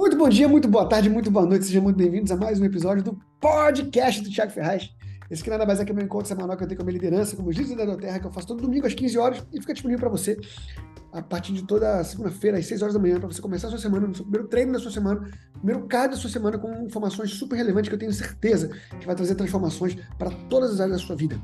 Muito bom dia, muito boa tarde, muito boa noite, sejam muito bem-vindos a mais um episódio do podcast do Thiago Ferraz. Esse que nada mais é que o meu encontro semanal que eu tenho com a minha liderança, como líder da Terra, que eu faço todo domingo às 15 horas e fica disponível para você a partir de toda segunda-feira, às 6 horas da manhã, para você começar a sua semana, no seu primeiro treino da sua semana, primeiro card da sua semana, com informações super relevantes que eu tenho certeza que vai trazer transformações para todas as áreas da sua vida.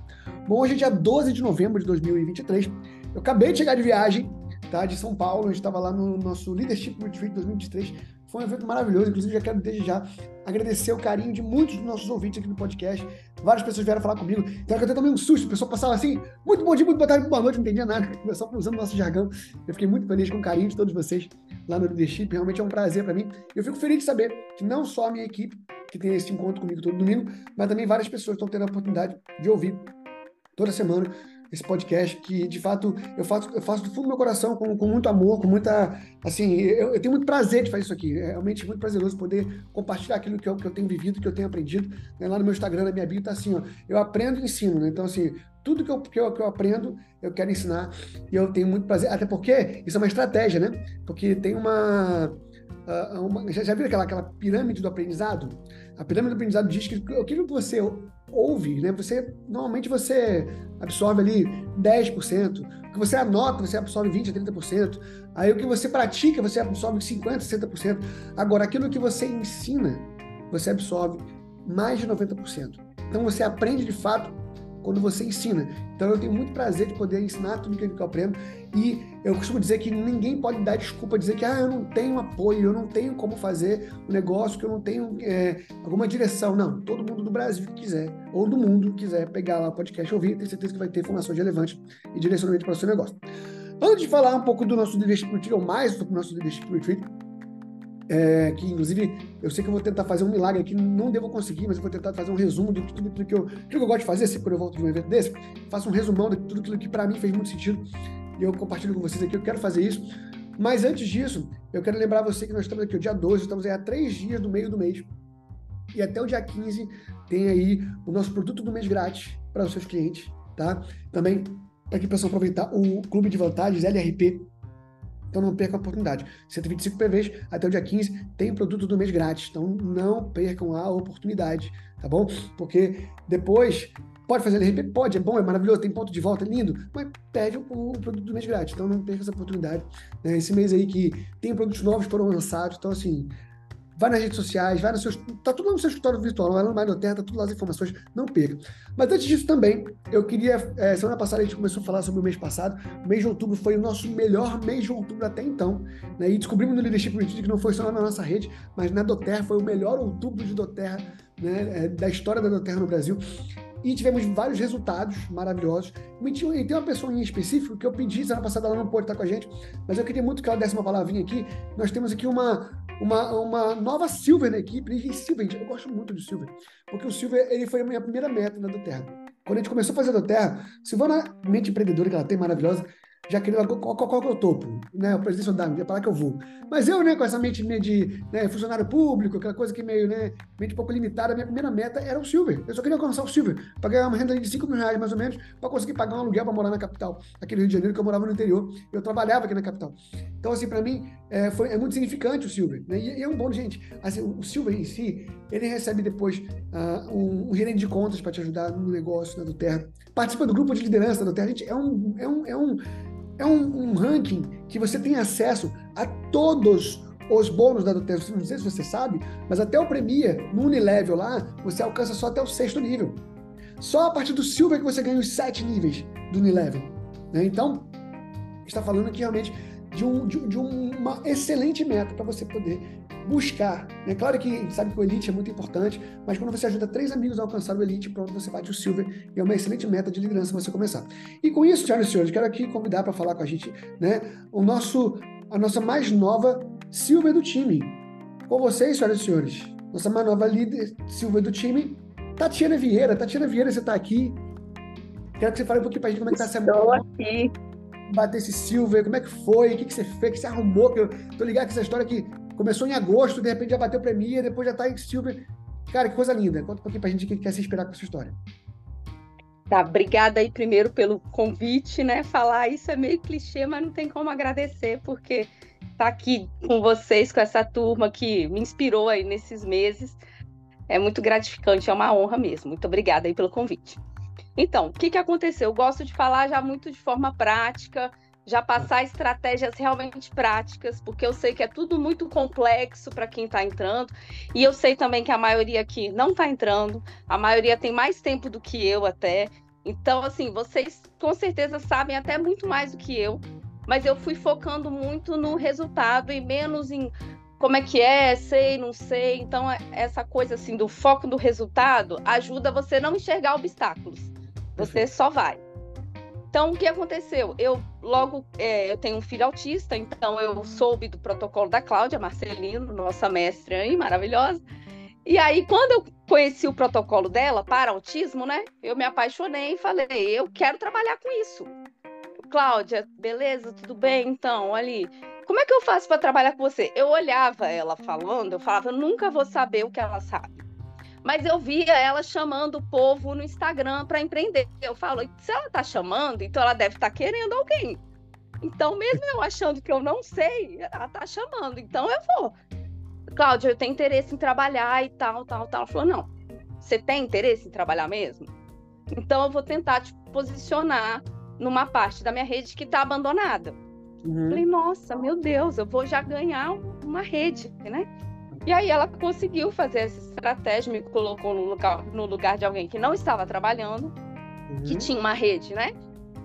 Bom, hoje é dia 12 de novembro de 2023. Eu acabei de chegar de viagem, tá? De São Paulo, a gente estava lá no nosso Leadership Retreat 2023 foi um evento maravilhoso, inclusive já quero desde já agradecer o carinho de muitos dos nossos ouvintes aqui no podcast. Várias pessoas vieram falar comigo. Então eu tomei um susto, a pessoa passava assim, muito bom dia, muito boa tarde, boa noite, não entendia nada, só usando o nosso jargão. Eu fiquei muito feliz com o carinho de todos vocês lá no Leadership, realmente é um prazer para mim. Eu fico feliz de saber que não só a minha equipe, que tem esse encontro comigo todo domingo, mas também várias pessoas estão tendo a oportunidade de ouvir toda semana esse podcast, que de fato eu faço, eu faço do fundo do meu coração, com, com muito amor, com muita. Assim, eu, eu, tenho muito prazer de fazer isso aqui. É realmente muito prazeroso poder compartilhar aquilo que eu, que eu tenho vivido, que eu tenho aprendido. Né? Lá no meu Instagram, na minha bio, tá assim, ó. Eu aprendo e ensino, né? Então, assim, tudo que eu, que eu, que eu aprendo, eu quero ensinar. E eu tenho muito prazer. Até porque isso é uma estratégia, né? Porque tem uma. uma já, já viu aquela, aquela pirâmide do aprendizado? A pirâmide do aprendizado diz que aquilo que você ouve, né? Você normalmente você absorve ali 10%, o que você anota, você absorve 20 a 30%. Aí o que você pratica, você absorve 50, 60%. Agora aquilo que você ensina, você absorve mais de 90%. Então você aprende de fato quando você ensina. Então eu tenho muito prazer de poder ensinar tudo aquilo que eu aprendo e eu costumo dizer que ninguém pode dar desculpa dizer que ah, eu não tenho apoio, eu não tenho como fazer um negócio, que eu não tenho é, alguma direção. Não, todo mundo do Brasil que quiser ou do mundo quiser pegar lá o podcast ouvir, tenho certeza que vai ter informações relevantes e direcionamento para o seu negócio. Antes de falar um pouco do nosso Leadership Retreat, ou mais do nosso Leadership Retreat, é, que inclusive eu sei que eu vou tentar fazer um milagre aqui, não devo conseguir, mas eu vou tentar fazer um resumo de tudo aquilo que eu, tudo que eu gosto de fazer, sempre quando eu volto de um evento desse, faço um resumão de tudo aquilo que para mim fez muito sentido e eu compartilho com vocês aqui, eu quero fazer isso. Mas antes disso, eu quero lembrar você que nós estamos aqui o dia 12, estamos aí há três dias do meio do mês. E até o dia 15 tem aí o nosso produto do mês grátis para os seus clientes, tá? Também para que aproveitar o Clube de Vantagens, LRP, então não percam a oportunidade. 125 PVs até o dia 15 tem produto do mês grátis. Então não percam a oportunidade, tá bom? Porque depois pode fazer LRP? Pode, é bom, é maravilhoso, tem ponto de volta, é lindo, mas pede o, produto do mês grátis. Então não perca essa oportunidade. Né? Esse mês aí que tem produtos novos foram lançados, então assim, vai nas redes sociais, vai no seu. Tá tudo no seu escritório virtual, vai no Mais Terra, tá tudo lá as informações, não perca. Mas antes disso também, eu queria. É, semana passada a gente começou a falar sobre o mês passado. O mês de outubro foi o nosso melhor mês de outubro até então. Né? E descobrimos no Leadership Retreat que não foi só na nossa rede, mas na Doterra foi o melhor outubro de Doterra, né? É, da história da Doterra no Brasil e tivemos vários resultados maravilhosos. E tem uma pessoa em específico que eu pedi, semana passada ela não pôde estar com a gente, mas eu queria muito que ela desse uma palavrinha aqui. Nós temos aqui uma, uma, uma nova Silver na equipe. E Silver, eu gosto muito do Silver, porque o Silver ele foi a minha primeira meta na do Terra. Quando a gente começou a fazer do Terra, Silvana, mente empreendedora que ela tem maravilhosa, já querendo qual, qual, qual que é o topo, né? O presidente da é para lá que eu vou. Mas eu, né, com essa mente minha de né, funcionário público, aquela coisa que meio, né, mente um pouco limitada, minha primeira meta era o Silver. Eu só queria alcançar o Silver, para ganhar uma renda de 5 mil reais, mais ou menos, para conseguir pagar um aluguel para morar na capital, aqui no Rio de Janeiro, que eu morava no interior. Eu trabalhava aqui na capital. Então, assim, para mim, é, foi, é muito significante o Silver. Né? E, e, é um bom, gente. Assim, o Silver em si, ele recebe depois uh, um, um de contas para te ajudar no negócio né, do Terra. Participa do grupo de liderança do Terra. Gente, é um, é um, é um é um, um ranking que você tem acesso a todos os bônus da Doterra. Não sei se você sabe, mas até o Premier, no Unilevel lá, você alcança só até o sexto nível. Só a partir do Silver que você ganha os sete níveis do Unilevel. Né? Então, está falando aqui realmente de, um, de, de uma excelente meta para você poder buscar. É claro que sabe que o Elite é muito importante, mas quando você ajuda três amigos a alcançar o Elite, pronto, você bate o Silver e é uma excelente meta de liderança você começar. E com isso, senhoras e senhores, quero aqui convidar para falar com a gente né, o nosso, a nossa mais nova Silver do time. Com vocês, senhoras e senhores, nossa mais nova líder Silver do time, Tatiana Vieira. Tatiana Vieira, você está aqui. Quero que você fale um pouquinho para a gente como é que está essa Estou aqui bater esse Silver, como é que foi, o que, que você fez, o que você arrumou, que eu tô ligado com essa história que começou em agosto, de repente já bateu Premier, depois já tá em Silver. Cara, que coisa linda. Conta um pouquinho pra gente o que quer se inspirar com essa história. Tá, obrigada aí primeiro pelo convite, né? Falar isso é meio clichê, mas não tem como agradecer, porque estar aqui com vocês, com essa turma que me inspirou aí nesses meses. É muito gratificante, é uma honra mesmo. Muito obrigada aí pelo convite. Então, o que, que aconteceu? Eu gosto de falar já muito de forma prática, já passar estratégias realmente práticas, porque eu sei que é tudo muito complexo para quem está entrando, e eu sei também que a maioria aqui não está entrando, a maioria tem mais tempo do que eu até. Então, assim, vocês com certeza sabem até muito mais do que eu, mas eu fui focando muito no resultado e menos em como é que é, sei, não sei. Então, é, essa coisa assim do foco do resultado ajuda você não enxergar obstáculos. Você só vai. Então, o que aconteceu? Eu logo, é, eu tenho um filho autista, então eu soube do protocolo da Cláudia Marcelino, nossa mestre aí, maravilhosa. E aí, quando eu conheci o protocolo dela para autismo, né? Eu me apaixonei e falei, eu quero trabalhar com isso. Cláudia, beleza, tudo bem? Então, ali, como é que eu faço para trabalhar com você? Eu olhava ela falando, eu falava, eu nunca vou saber o que ela sabe. Mas eu via ela chamando o povo no Instagram para empreender. Eu falo, se ela está chamando, então ela deve estar tá querendo alguém. Então, mesmo eu achando que eu não sei, ela está chamando, então eu vou. Cláudia, eu tenho interesse em trabalhar e tal, tal, tal. Ela falou, não, você tem interesse em trabalhar mesmo? Então eu vou tentar te posicionar numa parte da minha rede que está abandonada. Uhum. Falei, nossa, meu Deus, eu vou já ganhar uma rede, né? E aí ela conseguiu fazer essa estratégia, me colocou no lugar, no lugar de alguém que não estava trabalhando, uhum. que tinha uma rede, né?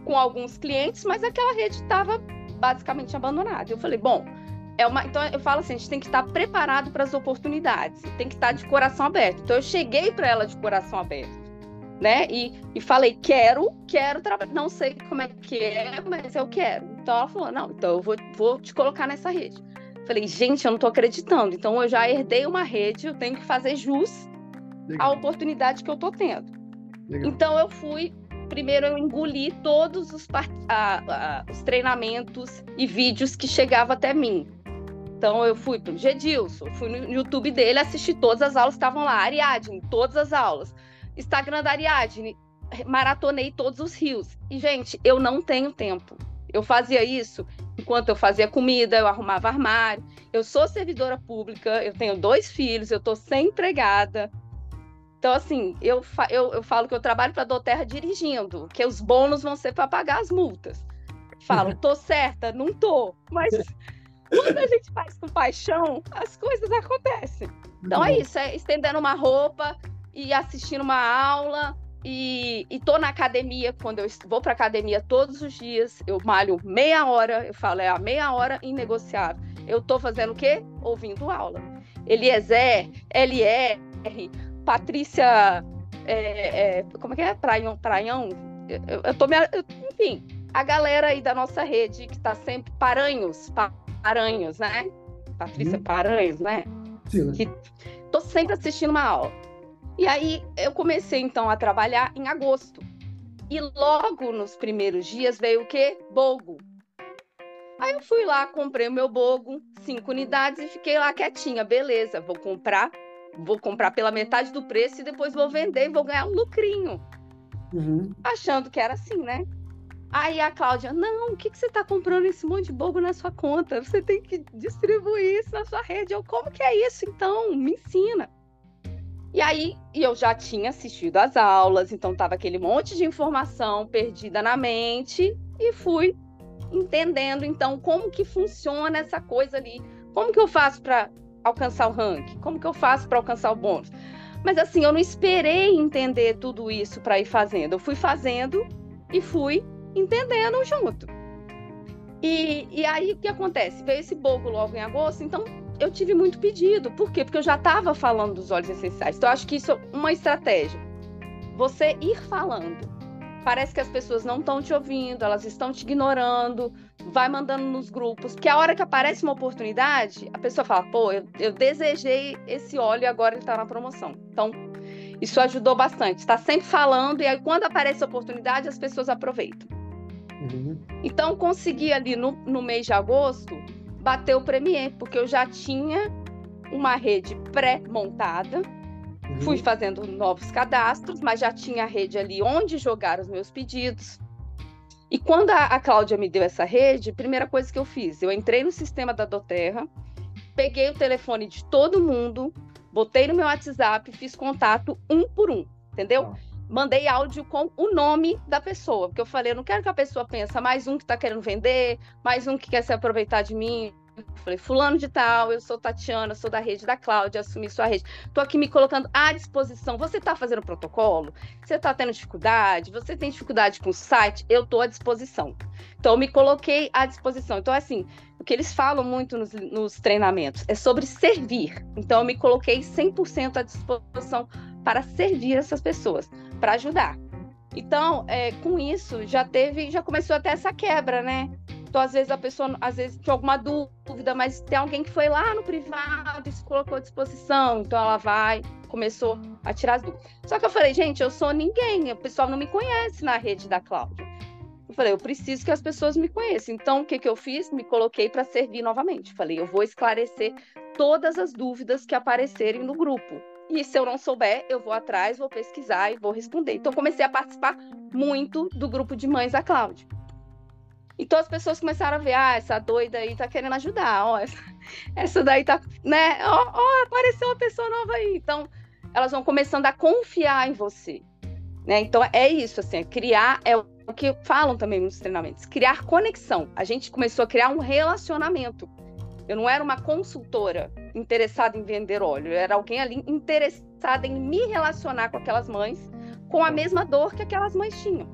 Com alguns clientes, mas aquela rede estava basicamente abandonada. Eu falei, bom, é uma. Então eu falo assim, a gente tem que estar preparado para as oportunidades, tem que estar de coração aberto. Então eu cheguei para ela de coração aberto. Né? E, e falei, quero, quero trabalhar. Não sei como é que é, mas eu quero. Então ela falou, não, então eu vou, vou te colocar nessa rede. Falei, gente, eu não tô acreditando. Então eu já herdei uma rede, eu tenho que fazer jus Legal. à oportunidade que eu tô tendo. Legal. Então eu fui, primeiro eu engoli todos os, a, os treinamentos e vídeos que chegavam até mim. Então eu fui pro Gedilson, fui no YouTube dele, assisti todas as aulas, estavam lá, Ariadne, todas as aulas. Instagram da Ariadne, maratonei todos os rios. E, gente, eu não tenho tempo. Eu fazia isso enquanto eu fazia comida, eu arrumava armário. Eu sou servidora pública, eu tenho dois filhos, eu estou sem empregada. Então, assim, eu, eu, eu falo que eu trabalho para a Doterra dirigindo, que os bônus vão ser para pagar as multas. Falo, tô certa? Não tô. Mas quando a gente faz com paixão, as coisas acontecem. Então é isso, é estendendo uma roupa e assistindo uma aula, e, e tô na academia, quando eu vou para academia todos os dias, eu malho meia hora, eu falo, é a meia hora inegociável. Eu tô fazendo o quê? Ouvindo aula. Eliezer, LR, Patrícia, é, é, como é que é? Praião, Praião? Eu, eu tô me, eu, enfim, a galera aí da nossa rede que tá sempre, Paranhos, Paranhos, né? Patrícia hum. Paranhos, né? Sim. Que tô sempre assistindo uma aula. E aí eu comecei então a trabalhar em agosto. E logo nos primeiros dias veio o quê? Bogo. Aí eu fui lá, comprei o meu bogo, cinco unidades e fiquei lá quietinha. Beleza, vou comprar, vou comprar pela metade do preço e depois vou vender e vou ganhar um lucrinho. Uhum. Achando que era assim, né? Aí a Cláudia, não, o que, que você está comprando esse monte de bogo na sua conta? Você tem que distribuir isso na sua rede. Eu, como que é isso então? Me ensina. E aí, e eu já tinha assistido às aulas, então tava aquele monte de informação perdida na mente e fui entendendo então como que funciona essa coisa ali. Como que eu faço para alcançar o ranking? Como que eu faço para alcançar o bônus? Mas assim, eu não esperei entender tudo isso para ir fazendo. Eu fui fazendo e fui entendendo junto. E, e aí o que acontece? Veio esse bogo logo em agosto, então eu tive muito pedido. Por quê? Porque eu já estava falando dos óleos essenciais. Então, eu acho que isso é uma estratégia. Você ir falando. Parece que as pessoas não estão te ouvindo, elas estão te ignorando, vai mandando nos grupos, que a hora que aparece uma oportunidade, a pessoa fala, pô, eu, eu desejei esse óleo e agora ele está na promoção. Então, isso ajudou bastante. Está sempre falando, e aí quando aparece a oportunidade, as pessoas aproveitam. Uhum. Então, consegui ali no, no mês de agosto bater o Premier, porque eu já tinha uma rede pré-montada, uhum. fui fazendo novos cadastros, mas já tinha a rede ali onde jogar os meus pedidos. E quando a, a Cláudia me deu essa rede, primeira coisa que eu fiz, eu entrei no sistema da Doterra, peguei o telefone de todo mundo, botei no meu WhatsApp, fiz contato um por um, entendeu? Ah mandei áudio com o nome da pessoa, porque eu falei, eu não quero que a pessoa pense, mais um que está querendo vender, mais um que quer se aproveitar de mim. Eu falei, fulano de tal, eu sou Tatiana, sou da rede da Cláudia, assumi sua rede. Estou aqui me colocando à disposição. Você está fazendo protocolo? Você está tendo dificuldade? Você tem dificuldade com o site? Eu estou à disposição. Então, eu me coloquei à disposição. Então, assim, o que eles falam muito nos, nos treinamentos é sobre servir. Então, eu me coloquei 100% à disposição para servir essas pessoas para ajudar. Então, é, com isso, já teve, já começou até essa quebra, né? Então, às vezes, a pessoa, às vezes, tinha alguma dúvida, mas tem alguém que foi lá no privado e se colocou à disposição. Então, ela vai, começou a tirar as dúvidas. Só que eu falei, gente, eu sou ninguém, o pessoal não me conhece na rede da Cláudia. Eu falei, eu preciso que as pessoas me conheçam. Então, o que, que eu fiz? Me coloquei para servir novamente. Falei, eu vou esclarecer todas as dúvidas que aparecerem no grupo. E se eu não souber, eu vou atrás, vou pesquisar e vou responder. Então, comecei a participar muito do grupo de mães da Cláudia. Então, as pessoas começaram a ver: ah, essa doida aí tá querendo ajudar, ó, essa, essa daí tá, né? Ó, ó, apareceu uma pessoa nova aí. Então, elas vão começando a confiar em você. Né? Então, é isso, assim, é criar, é o que falam também nos treinamentos, criar conexão. A gente começou a criar um relacionamento. Eu não era uma consultora, interessada em vender óleo, era alguém ali interessada em me relacionar com aquelas mães com a mesma dor que aquelas mães tinham.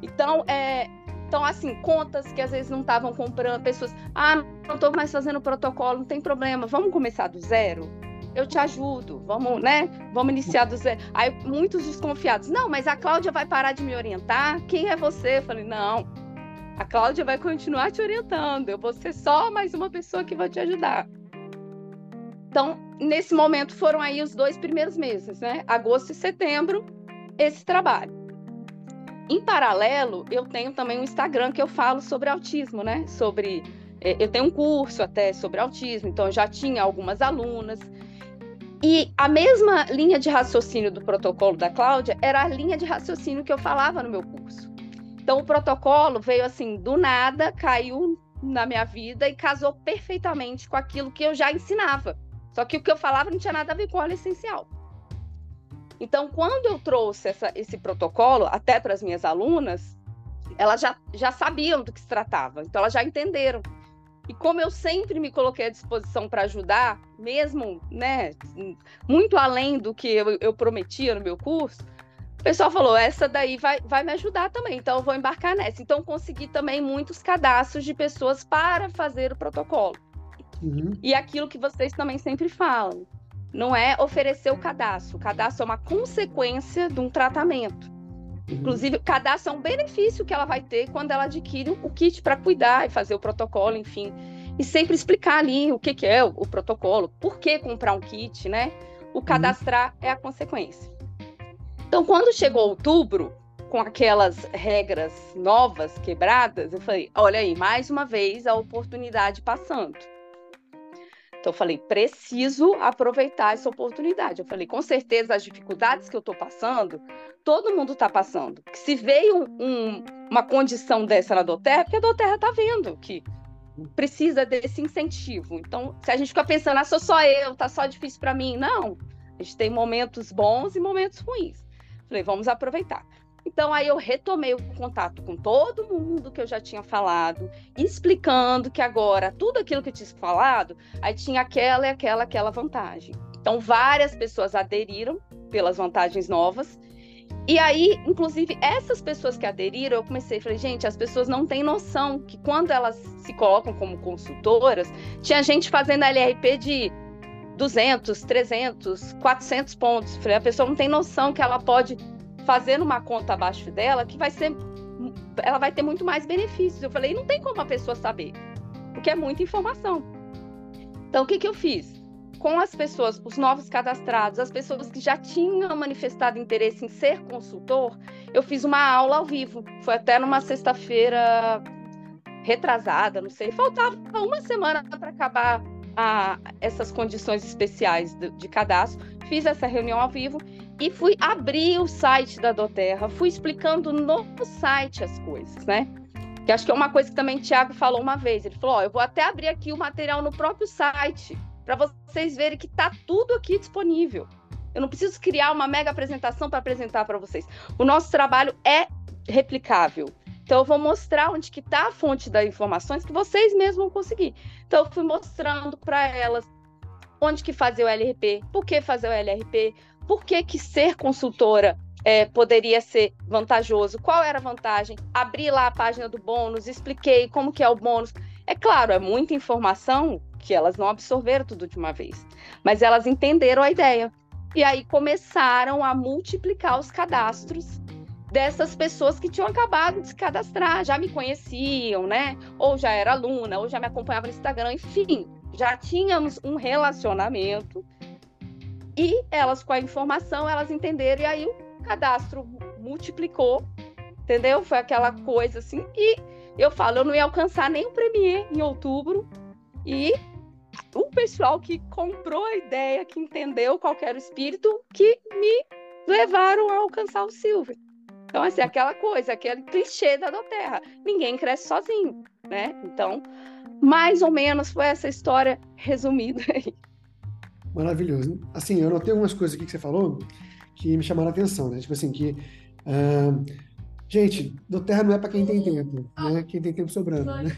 Então, é, então assim, contas que às vezes não estavam comprando, pessoas, ah, não estou mais fazendo protocolo, não tem problema, vamos começar do zero? Eu te ajudo, vamos, né? Vamos iniciar do zero. Aí muitos desconfiados, não, mas a Cláudia vai parar de me orientar? Quem é você? Eu falei, não, a Cláudia vai continuar te orientando, eu vou ser só mais uma pessoa que vai te ajudar. Então, nesse momento foram aí os dois primeiros meses, né? Agosto e setembro, esse trabalho. Em paralelo, eu tenho também um Instagram que eu falo sobre autismo, né? Sobre é, eu tenho um curso até sobre autismo, então eu já tinha algumas alunas. E a mesma linha de raciocínio do protocolo da Cláudia era a linha de raciocínio que eu falava no meu curso. Então o protocolo veio assim do nada, caiu na minha vida e casou perfeitamente com aquilo que eu já ensinava. Só que o que eu falava não tinha nada a ver com óleo essencial. Então, quando eu trouxe essa, esse protocolo até para as minhas alunas, elas já, já sabiam do que se tratava, então elas já entenderam. E como eu sempre me coloquei à disposição para ajudar, mesmo né, muito além do que eu, eu, prometia no meu curso, pessoal falou: essa daí vai, vai me ajudar também, então eu vou embarcar nessa. Então, consegui também muitos cadastros de pessoas para fazer o protocolo. Uhum. E aquilo que vocês também sempre falam, não é oferecer o cadastro. O cadastro é uma consequência de um tratamento. Uhum. Inclusive, o cadastro é um benefício que ela vai ter quando ela adquire o kit para cuidar e fazer o protocolo, enfim. E sempre explicar ali o que, que é o, o, protocolo, por que comprar um kit, né? O uhum. cadastrar uhum. é a consequência. Então, quando chegou outubro, com aquelas regras novas, quebradas, eu falei: olha aí, mais uma vez a oportunidade passando. Então, eu falei, preciso aproveitar essa oportunidade. Eu falei, com certeza, as dificuldades que eu estou passando, todo mundo está passando. Se veio um, uma condição dessa na Doterra, porque a Doterra está vendo que precisa desse incentivo. Então, se a gente fica pensando, ah, sou só eu, tá só difícil para mim. Não, a gente tem momentos bons e momentos ruins. Falei, vamos aproveitar. Então aí eu retomei o contato com todo mundo que eu já tinha falado, explicando que agora tudo aquilo que eu tinha falado, aí tinha aquela e aquela aquela vantagem. Então várias pessoas aderiram pelas vantagens novas. E aí, inclusive, essas pessoas que aderiram, eu comecei, falei, gente, as pessoas não têm noção que quando elas se colocam como consultoras, tinha gente fazendo LRP de 200, 300, 400 pontos. A pessoa não tem noção que ela pode fazendo uma conta abaixo dela que vai ser ela vai ter muito mais benefícios. Eu falei, não tem como a pessoa saber, porque é muita informação. Então, o que, que eu fiz? Com as pessoas, os novos cadastrados, as pessoas que já tinham manifestado interesse em ser consultor, eu fiz uma aula ao vivo. Foi até numa sexta-feira retrasada, não sei. Faltava uma semana para acabar a, essas condições especiais de, cadastro. Fiz essa reunião ao vivo e fui abrir o site da Doterra, fui explicando no site as coisas, né? Que acho que é uma coisa que também o Thiago falou uma vez. Ele falou: Ó, eu vou até abrir aqui o material no próprio site, para vocês verem que tá tudo aqui disponível. Eu não preciso criar uma mega apresentação para apresentar para vocês. O nosso trabalho é replicável. Então, eu vou mostrar onde que está a fonte das informações que vocês mesmos vão conseguir. Então, eu fui mostrando para elas onde que fazer o LRP, por que fazer o LRP, por que, que ser consultora é, poderia ser vantajoso, qual era a vantagem, abri lá a página do bônus, expliquei como que é o bônus. É claro, é muita informação que elas não absorveram tudo de uma vez, mas elas entenderam a ideia. E aí começaram a multiplicar os cadastros dessas pessoas que tinham acabado de se cadastrar, já me conheciam, né? Ou já era aluna, ou já me acompanhava no Instagram, enfim, já tínhamos um relacionamento. E elas, com a informação, elas entenderam, e aí o cadastro multiplicou, entendeu? Foi aquela coisa assim. E eu falo, eu não ia alcançar nem o Premier em outubro. E o pessoal que comprou a ideia, que entendeu qual era o espírito, que me levaram a alcançar o Silver. Então, assim, aquela coisa, aquele clichê da Doterra. Ninguém cresce sozinho, né? Então, mais ou menos foi essa história resumida aí. Maravilhoso. Assim, eu notei algumas coisas aqui que você falou que me chamaram a atenção, né? Tipo assim, que. Uh, gente, Doterra não é para quem tem tempo, né? Quem tem tempo sobrando, né?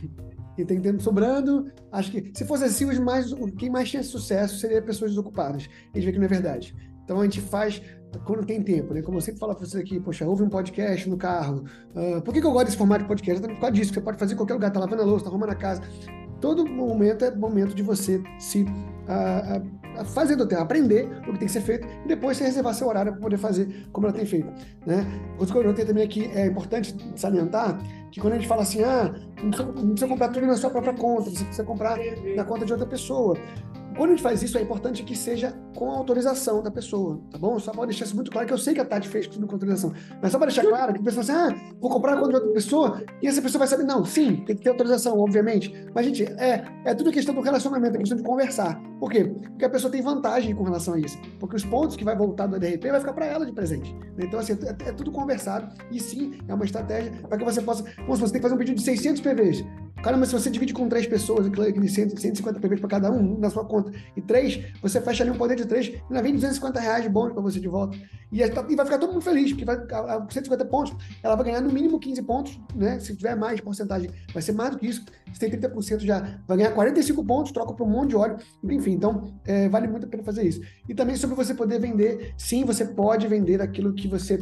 Quem tem tempo sobrando, acho que se fosse assim, os mais, quem mais tinha sucesso seria pessoas desocupadas. A gente vê que não é verdade. Então a gente faz quando tem tempo, né? Como eu sempre falo para vocês aqui, poxa, ouve um podcast no carro. Uh, por que, que, eu gosto desse formato de podcast? Por causa disso, você pode fazer em qualquer lugar, tá lavando a louça, tá arrumando a casa. Todo momento é momento de você se uh, uh, fazer do tempo, aprender o que tem que ser feito e depois você reservar seu horário para poder fazer como ela tem feito. Né? Outra coisa que eu também aqui é importante salientar que quando a gente fala assim, ah, não precisa, não precisa comprar tudo na sua própria conta, você precisa comprar na conta de outra pessoa. Quando a gente faz isso, é importante que seja com a autorização da pessoa, tá bom? Só para deixar isso muito claro, que eu sei que a Tati fez tudo com autorização, mas só para deixar claro que a pessoa assim, ah, vou comprar a conta de outra pessoa, e essa pessoa vai saber, não, sim, tem que ter autorização, obviamente, mas, gente, é, é tudo questão do relacionamento, é questão de conversar. Por quê? Porque a pessoa tem vantagem com relação a isso, porque os pontos que vai voltar do EDRP vai ficar para ela de presente. Então, assim, é, é, tudo conversado, e sim, é uma estratégia para que você possa, como se você tem que fazer um pedido de 600 PVs, Caramba, se você divide com três pessoas, aquele 150 PVs para cada um, na sua conta, e três, você fecha ali um poder de três, e ainda vem 250 reais de bônus para você de volta. E, e, vai ficar todo mundo feliz, porque vai, a, 150 pontos, ela vai ganhar no mínimo 15 pontos, né? Se tiver mais porcentagem, vai ser mais do que isso. Se tem 30%, já vai ganhar 45 pontos, troca por um monte de óleo. Enfim, então, é, vale muito a pena fazer isso. E também sobre você poder vender, sim, você pode vender aquilo que você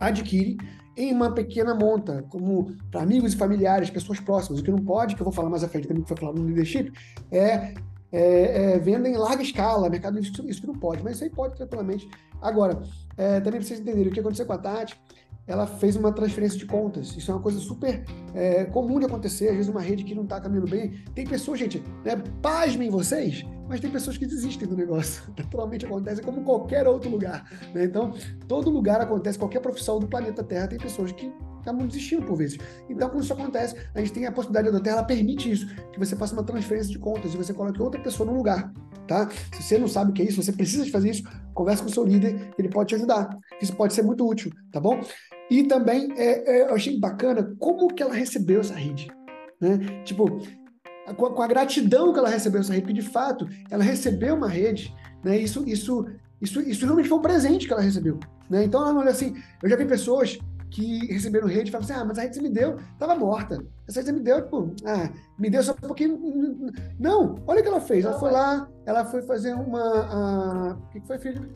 adquire em uma pequena monta, como para amigos e familiares, pessoas próximas. O que não pode, que eu vou falar mais à frente também, que foi falado no leadership, é, é, é venda em larga escala, mercado isso, isso que não pode, mas isso aí pode tranquilamente. Agora, é, também para vocês entenderem o que aconteceu com a Tati, ela fez uma transferência de contas. Isso é uma coisa super é, comum de acontecer. Às vezes, uma rede que não está caminhando bem. Tem pessoas, gente, né, pasmem vocês, mas tem pessoas que desistem do negócio. Naturalmente acontece como qualquer outro lugar. Né? Então, todo lugar acontece, qualquer profissão do planeta Terra tem pessoas que acabam desistindo por vezes. Então, quando isso acontece, a gente tem a possibilidade da Terra, ela permite isso, que você faça uma transferência de contas e você coloque outra pessoa no lugar. Tá? Se você não sabe o que é isso, você precisa de fazer isso, converse com o seu líder, ele pode te ajudar. Isso pode ser muito útil, tá bom? E também é, é, eu achei bacana como que ela recebeu essa rede. Né? Tipo, com a, com a, gratidão que ela recebeu essa rede, porque de fato ela recebeu uma rede, né? Isso, isso, isso, isso realmente foi um presente que ela recebeu. Né? Então ela olha assim, eu já vi pessoas que receberam rede e falaram assim: ah, mas a rede que você me deu estava morta. Essa rede você me deu, tipo, ah, me deu só porque. Não, olha o que ela fez. Ela foi lá, ela foi fazer uma. O que foi, filho?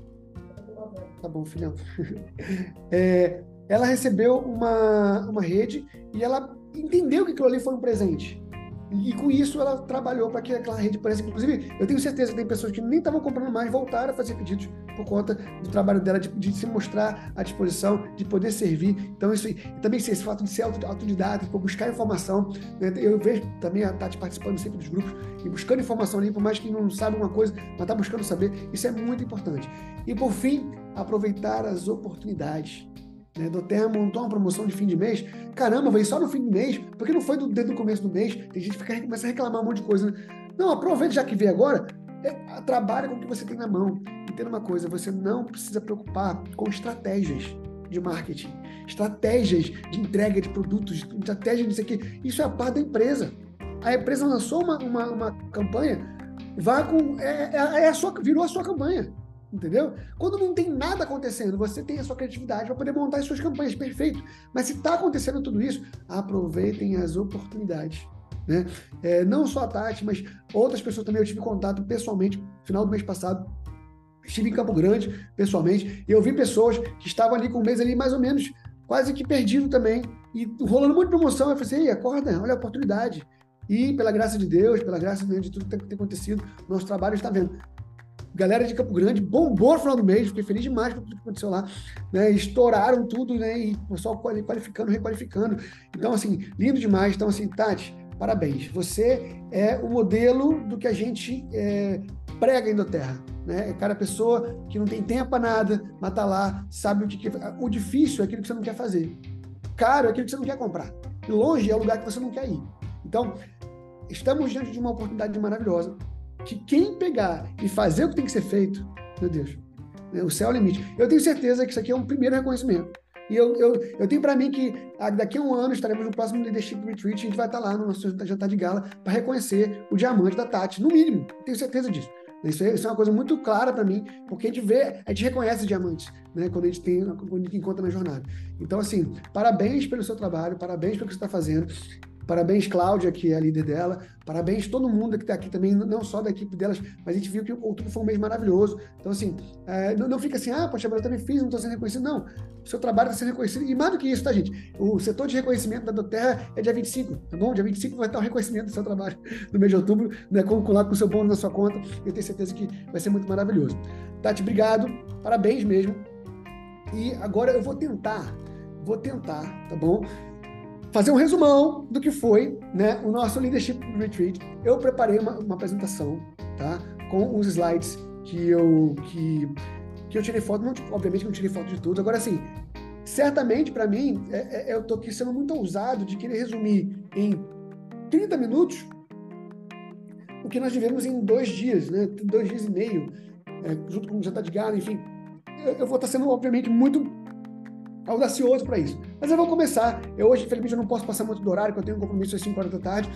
Tá bom, filhão. é, ela recebeu uma, uma rede e ela entendeu que aquilo ali foi um presente. E, com isso ela trabalhou para que aquela rede pudesse. Inclusive, eu tenho certeza que tem pessoas que nem estavam comprando mais, voltaram a fazer pedidos por conta do trabalho dela, de, de se mostrar à disposição, de poder servir. Então, isso e também esse fato de ser autodidata, de buscar informação. Né? Eu vejo também a Tati participando sempre dos grupos e buscando informação ali, por mais que não saiba uma coisa, mas está buscando saber. Isso é muito importante. E por fim, aproveitar as oportunidades. Né? Do Terra montou uma promoção de fim de mês. Caramba, veio só no fim do mês, porque não foi do, desde o começo do mês. Tem gente que começa a reclamar um monte de coisa. Né? Não, aproveita já que veio agora, é, trabalha com o que você tem na mão. Entenda uma coisa, você não precisa preocupar com estratégias de marketing, estratégias de entrega de produtos, estratégias disso aqui. Isso é a parte da empresa. A empresa lançou uma, uma, uma campanha, vá com. É, é, é a sua, virou a sua campanha. Entendeu? Quando não tem nada acontecendo, você tem a sua criatividade para poder montar as suas campanhas, perfeito. Mas se está acontecendo tudo isso, aproveitem as oportunidades. Né? É, não só a Tati, mas outras pessoas também eu tive contato pessoalmente, final do mês passado, estive em Campo Grande, pessoalmente, e eu vi pessoas que estavam ali com o mês ali mais ou menos quase que perdido também, e rolando muita promoção, eu falei assim, acorda, olha a oportunidade. E pela graça de Deus, pela graça de tudo que tem acontecido, nosso trabalho está vendo. Galera de Campo Grande bombou no final do mês, fiquei feliz demais com tudo que aconteceu lá. Né? Estouraram tudo, né? E o pessoal qualificando, requalificando. Então, assim, lindo demais. Então, assim, Tati, parabéns. Você é o modelo do que a gente é, prega em Terra. Né? É cada pessoa que não tem tempo para nada, mas tá lá, sabe o que, que O difícil é aquilo que você não quer fazer. Caro é aquilo que você não quer comprar. E longe é o lugar que você não quer ir. Então, estamos diante de uma oportunidade maravilhosa que quem pegar e fazer o que tem que ser feito, meu Deus, né, o céu é o limite. Eu tenho certeza que isso aqui é um primeiro reconhecimento. E eu, eu, eu tenho para mim que ah, daqui a um ano estaremos no próximo Leadership Retreat a gente vai estar lá no nosso jantar de gala para reconhecer o diamante da Tati, no mínimo. Tenho certeza disso. Isso é, isso é uma coisa muito clara para mim, porque a gente vê, a gente reconhece diamantes, né? Quando a gente tem, quando a gente encontra na jornada. Então, assim, parabéns pelo seu trabalho, parabéns pelo que você está fazendo. Parabéns, Cláudia, que é a líder dela. Parabéns todo mundo que está aqui também, não só da equipe delas, mas a gente viu que outubro foi um mês maravilhoso. Então, assim, é, não, não, fica assim, ah, poxa, eu também fiz, não estou sendo reconhecido. Não, o seu trabalho está sendo reconhecido. E mais do que isso, tá, gente? O setor de reconhecimento da Doterra é dia 25, tá bom? Dia 25 vai estar o reconhecimento do seu trabalho no mês de outubro, né? Com, o seu bônus na sua conta. Eu tenho certeza que vai ser muito maravilhoso. Tati, obrigado. Parabéns mesmo. E agora eu vou tentar, vou tentar, tá bom? Fazer um resumão do que foi né, o nosso Leadership Retreat. Eu preparei uma, uma apresentação tá, com os slides que eu, que, que eu tirei foto. Não, obviamente não tirei foto de tudo. Agora, assim, certamente para mim, é, é, eu estou aqui sendo muito ousado de querer resumir em 30 minutos o que nós vivemos em dois dias, né? dois dias e meio, é, junto com o jantar de gala, enfim. Eu, eu vou estar sendo, obviamente, muito audacioso para isso. Mas eu vou começar. Eu hoje, infelizmente, eu não posso passar muito do horário, porque eu tenho um compromisso às 5 horas da tarde.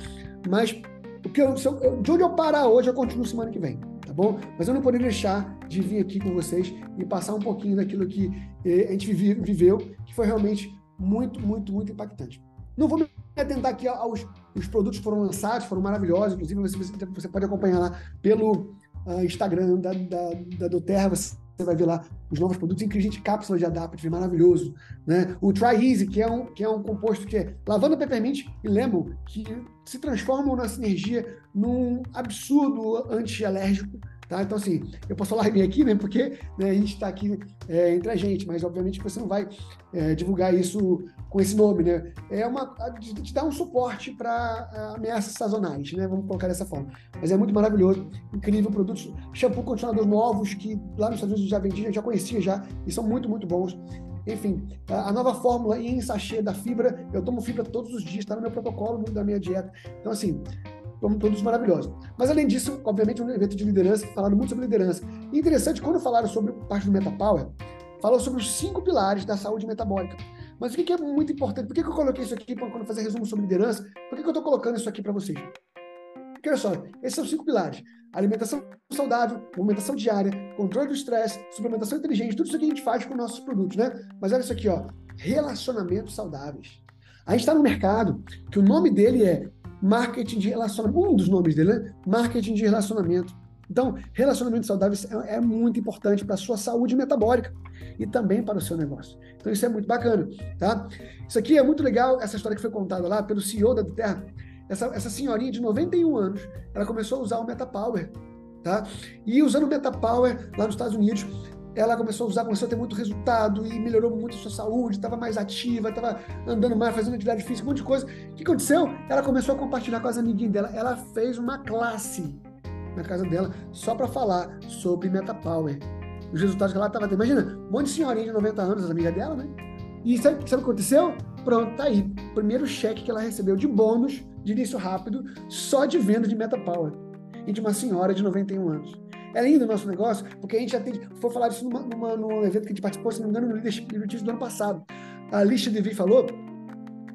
Mas o que eu, eu, de onde eu parar hoje, eu continuo semana que vem, tá bom? Mas eu não poderia deixar de vir aqui com vocês e passar um pouquinho daquilo que eh, a gente vive, viveu, que foi realmente muito, muito, muito impactante. Não vou me atentar aqui aos os produtos foram lançados, foram maravilhosos. Inclusive, você, você pode acompanhar lá pelo uh, Instagram da, da, da Doterra. Você você vai ver lá os novos produtos, inclusive cápsula de Adaptive, maravilhoso. Né? O Try Easy, que é, um, que é um composto que é lavanda, peppermint e lemon, que se transformam na sinergia num absurdo anti-alérgico Tá? Então, assim, eu posso falar bem aqui, né? Porque né, a gente está aqui é, entre a gente, mas obviamente você não vai é, divulgar isso com esse nome, né? É uma de dar um suporte para é, ameaças sazonais, né? Vamos colocar dessa forma. Mas é muito maravilhoso, incrível produtos, shampoo condicionador novos que lá nos Estados Unidos já vendia, já conhecia já e são muito muito bons. Enfim, a nova fórmula em sachê da fibra, eu tomo fibra todos os dias, está no meu protocolo da minha dieta. Então, assim, produtos maravilhosos. Mas, além disso, obviamente, um evento de liderança, falaram muito sobre liderança. E interessante, quando falaram sobre parte do MetaPower, falou sobre os cinco pilares da saúde metabólica. Mas o que é muito importante? Por que eu coloquei isso aqui quando fazer resumo sobre liderança? Por que eu estou colocando isso aqui para vocês? Porque olha só, esses são cinco pilares: alimentação saudável, movimentação diária, controle do estresse, suplementação inteligente, tudo isso que a gente faz com nossos produtos, né? Mas olha isso aqui, ó, relacionamentos saudáveis. A gente está no mercado que o nome dele é marketing de relacionamento. Um dos nomes dele, né? Marketing de relacionamento. Então, relacionamentos saudáveis é, é muito importante para a sua saúde metabólica e também para o seu negócio. Então, isso é muito bacana, tá? Isso aqui é muito legal, essa história que foi contada lá pelo CEO da Terra. Essa, essa senhorinha de 91 anos, ela começou a usar o MetaPower, tá? E usando o MetaPower lá nos Estados Unidos, ela começou a usar, começou a ter muito resultado e melhorou muito a sua saúde, estava mais ativa, estava andando mais, fazendo atividade física, um monte de coisa. O que aconteceu? Ela começou a compartilhar com as amiguinhas dela. Ela fez uma classe na casa dela só para falar sobre MetaPower. Os resultados que ela estava tendo. Imagina, um monte de senhorinha de 90 anos, as amigas dela, né? E sabe, sabe o que aconteceu? Pronto, tá aí. Primeiro cheque que ela recebeu de bônus, de início rápido, só de venda de MetaPower. e de uma senhora de 91 anos. É lindo o nosso negócio, porque a gente já tem. Foi falar isso numa, numa, num evento que a gente participou, se não me engano, no Leadership do ano passado. A Lixa de Vi falou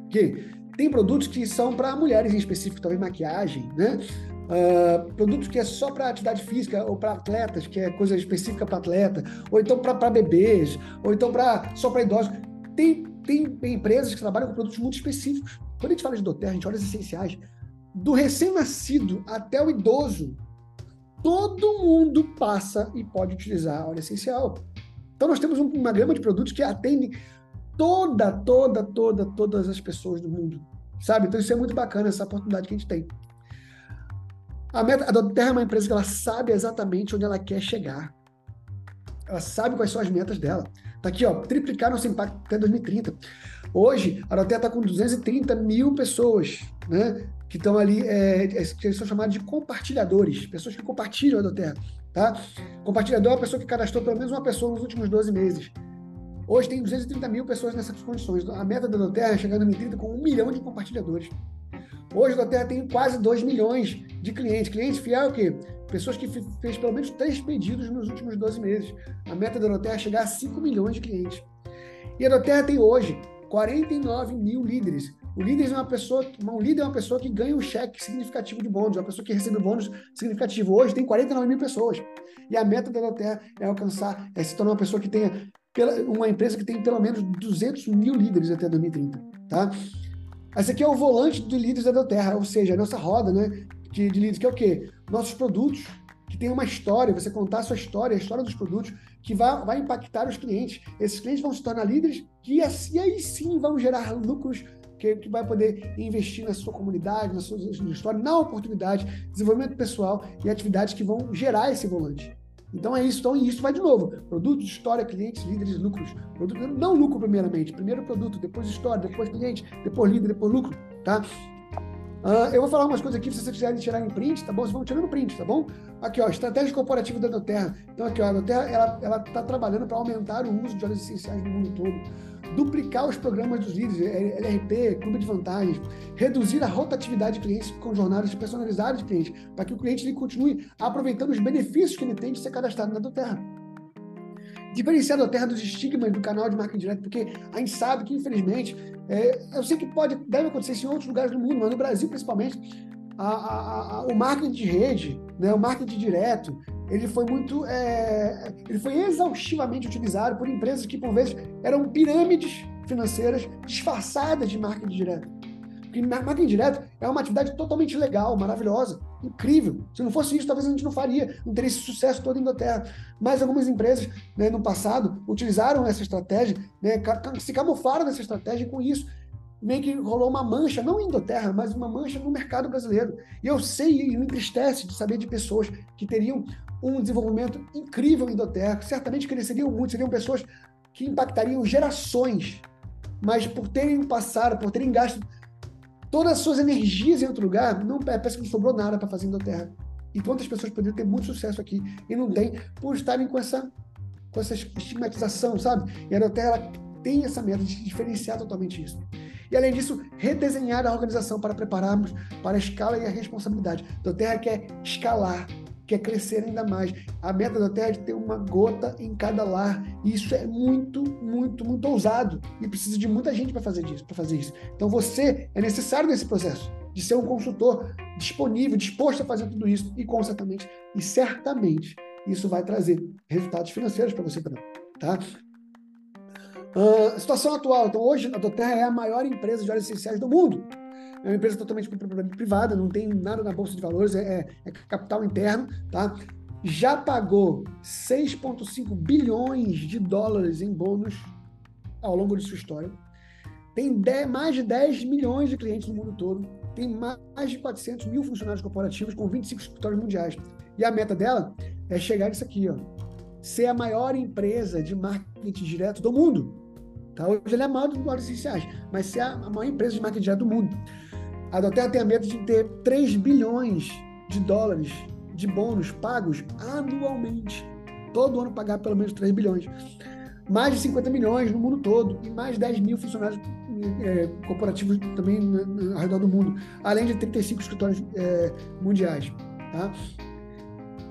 que tem produtos que são para mulheres em específico, talvez maquiagem, né? Uh, produtos que é só para atividade física ou para atletas, que é coisa específica para atleta, ou então para bebês, ou então pra, só para idosos. Tem, tem empresas que trabalham com produtos muito específicos. Quando a gente fala de doTERRA, a gente olha os essenciais. Do recém-nascido até o idoso, todo mundo passa e pode utilizar a óleo essencial. Então nós temos uma gama de produtos que atendem toda, toda, toda, todas as pessoas do mundo, sabe? Então isso é muito bacana, essa oportunidade que a gente tem. A, meta, a é uma empresa que ela sabe exatamente onde ela quer chegar. Ela sabe quais são as metas dela. Tá aqui, ó, triplicar nosso impacto até 2030. Hoje, a Doterra está com 230 mil pessoas, né? Que estão ali, é, é, que são chamados de compartilhadores, pessoas que compartilham a Doterra, tá? Compartilhador é uma pessoa que cadastrou pelo menos uma pessoa nos últimos 12 meses. Hoje tem 230 mil pessoas nessas condições. A meta da Doterra é chegar em 2030 com um milhão de compartilhadores. Hoje a Doterra tem quase 2 milhões de clientes. Clientes fiel é o quê? Pessoas que fez pelo menos três pedidos nos últimos 12 meses. A meta da Doterra é chegar a 5 milhões de clientes. E a Doterra tem hoje 49 mil líderes. O líder é uma pessoa, um líder é uma pessoa que ganha um cheque significativo de bônus, uma pessoa que recebe bônus significativo. Hoje tem 49 mil pessoas. E a meta da Doterra é alcançar, é se tornar uma pessoa que tenha uma empresa que tem pelo menos 200 mil líderes até 2030, tá? Esse aqui é o volante de líderes da Terra, ou seja, a nossa roda, né, de, de líderes, que é o quê? Nossos produtos, que tem uma história, você contar a sua história, a história dos produtos, que vai, vai impactar os clientes. Esses clientes vão se tornar líderes e, assim, aí sim vão gerar lucros que, que, vai poder investir na sua comunidade, na sua, na sua história, na oportunidade, desenvolvimento pessoal e atividades que vão gerar esse volante. Então é isso. Então isso vai de novo. Produto, história, clientes, líderes, lucros. Produto, não lucro primeiramente. Primeiro produto, depois história, depois cliente, depois líder, depois lucro, tá? Uh, eu vou falar umas coisas aqui, se vocês quiserem tirar em print, tá bom? Vocês vão tirando print, tá bom? Aqui, ó, estratégia corporativa da Doterra. Então, aqui, ó, a Doterra, ela, ela tá trabalhando para aumentar o uso de óleos essenciais no mundo todo duplicar os programas dos líderes, LRP, clube de vantagens, reduzir a rotatividade de clientes com jornadas personalizadas de cliente, para que o cliente ele continue aproveitando os benefícios que ele tem de ser cadastrado na Doterra. Diferenciar a Doterra dos estigmas do canal de marketing direto, porque a gente sabe que, infelizmente, é, eu sei que pode, deve acontecer isso em outros lugares do mundo, mas no Brasil principalmente, a, a, a, o marketing de rede, né, o marketing direto, ele foi muito, é, ele foi exaustivamente utilizado por empresas que por vezes eram pirâmides financeiras disfarçadas de marketing direto. Porque marketing direto é uma atividade totalmente legal, maravilhosa, incrível. Se não fosse isso, talvez a gente não faria, não teria esse sucesso todo em Inglaterra. Mas algumas empresas, né, no passado, utilizaram essa estratégia, né, se camuflaram nessa estratégia com isso meio que rolou uma mancha, não em Inglaterra, mas uma mancha no mercado brasileiro. E eu sei e me entristece de saber de pessoas que teriam um desenvolvimento incrível em Inglaterra, certamente cresceriam muito, seriam pessoas que impactariam gerações, mas por terem passado, por terem gasto todas as suas energias em outro lugar, não é, parece que não sobrou nada para fazer em Inglaterra. E quantas pessoas poderiam ter muito sucesso aqui e não tem por estarem com essa com essa estigmatização, sabe? E a ela tem essa meta de diferenciar totalmente isso. E além disso, redesenhar a organização para prepararmos para a escala e a responsabilidade. A quer escalar, quer crescer ainda mais. A meta da Terra é de ter uma gota em cada lar. E isso é muito, muito, muito ousado. E precisa de muita gente para fazer isso, para fazer isso. Então você é necessário nesse processo de ser um consultor disponível, disposto a fazer tudo isso e certamente e certamente isso vai trazer resultados financeiros para você também, tá? Uh, situação atual. Então, hoje, a Doterra é a maior empresa de óleos essenciais do mundo. É uma empresa totalmente privada, não tem nada na bolsa de valores, é, é, é capital interno, tá? Já pagou 6,5 bilhões de dólares em bônus ao longo de sua história. Tem 10, mais de 10 milhões de clientes no mundo todo. Tem mais de 400 mil funcionários corporativos com 25 escritórios mundiais. E a meta dela é chegar nisso aqui, ó. Ser a maior empresa de marketing direto do mundo. Tá? Hoje ele é a maior dos óleos essenciais, mas se é a maior empresa de marketing direto do mundo. A Doterra tem a meta de ter 3 bilhões de dólares de bônus pagos anualmente. Todo ano pagar pelo menos 3 bilhões. Mais de 50 milhões no mundo todo e mais de 10 mil funcionários é, corporativos também ao redor do mundo, além de 35 escritórios é, mundiais. Tá?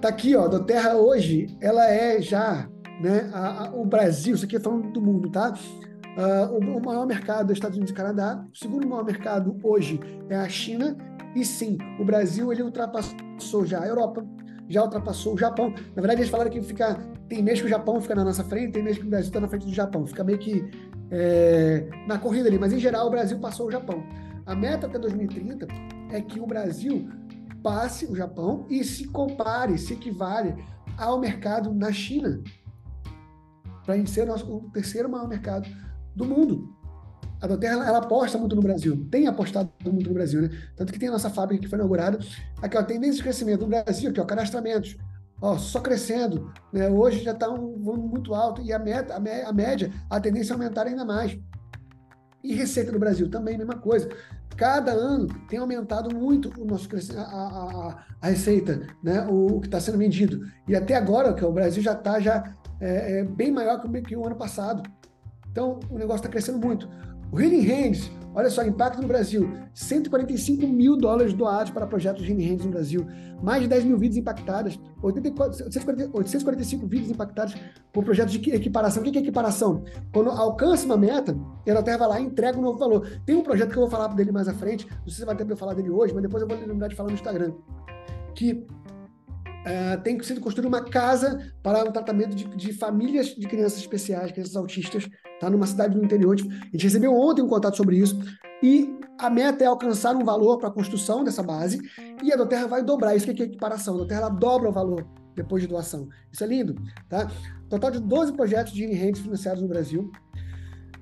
Tá aqui, ó, a Doterra hoje, ela é já, né, a, a, o Brasil, isso aqui é falando do mundo, tá? Uh, o, maior mercado é Estados Unidos e Canadá, o segundo maior mercado hoje é a China, e sim, o Brasil ele ultrapassou já a Europa, já ultrapassou o Japão. Na verdade, eles falaram que fica, tem mês que o Japão fica na nossa frente, tem mês que o Brasil está na frente do Japão, fica meio que é, na corrida ali, mas em geral o Brasil passou o Japão. A meta até 2030 é que o Brasil passe o Japão e se compare, se equivale ao mercado na China, para a gente ser o, nosso, o terceiro maior mercado do mundo. A Doterra ela, ela, aposta muito no Brasil, tem apostado muito no Brasil, né? Tanto que tem a nossa fábrica que foi inaugurada, aqui ó, tendência de crescimento no Brasil, aqui ó, cadastramentos, ó, só crescendo, né? Hoje já está um volume muito alto e a meta, a, a média, a tendência é aumentar ainda mais. E receita no Brasil também, mesma coisa. Cada ano tem aumentado muito o nosso a, a, a receita, né? o, o que está sendo vendido. E até agora, que o Brasil já está já, é, é, bem maior que, que o ano passado. Então, o negócio está crescendo muito. O Healing Hands, olha só, impacto no Brasil: 145 mil dólares doados para projetos Healing Hands no Brasil, mais de 10 mil vidas impactadas, 84, 845 vidas impactadas por projetos de equiparação. O que é equiparação? Quando alcança uma meta, ela vai lá e entrega um novo valor. Tem um projeto que eu vou falar dele mais à frente, não sei se vai ter para eu falar dele hoje, mas depois eu vou lembrar de falar no Instagram, que Uh, tem sido construída uma casa para o tratamento de, de, famílias de crianças especiais, crianças autistas, tá? numa cidade do interior. A gente recebeu ontem um contato sobre isso. E a meta é alcançar um valor para a construção dessa base e a Doterra vai dobrar. Isso que é equiparação. A Doterra dobra o valor depois de doação. Isso é lindo. Tá? Total de 12 projetos de rentes financiados no Brasil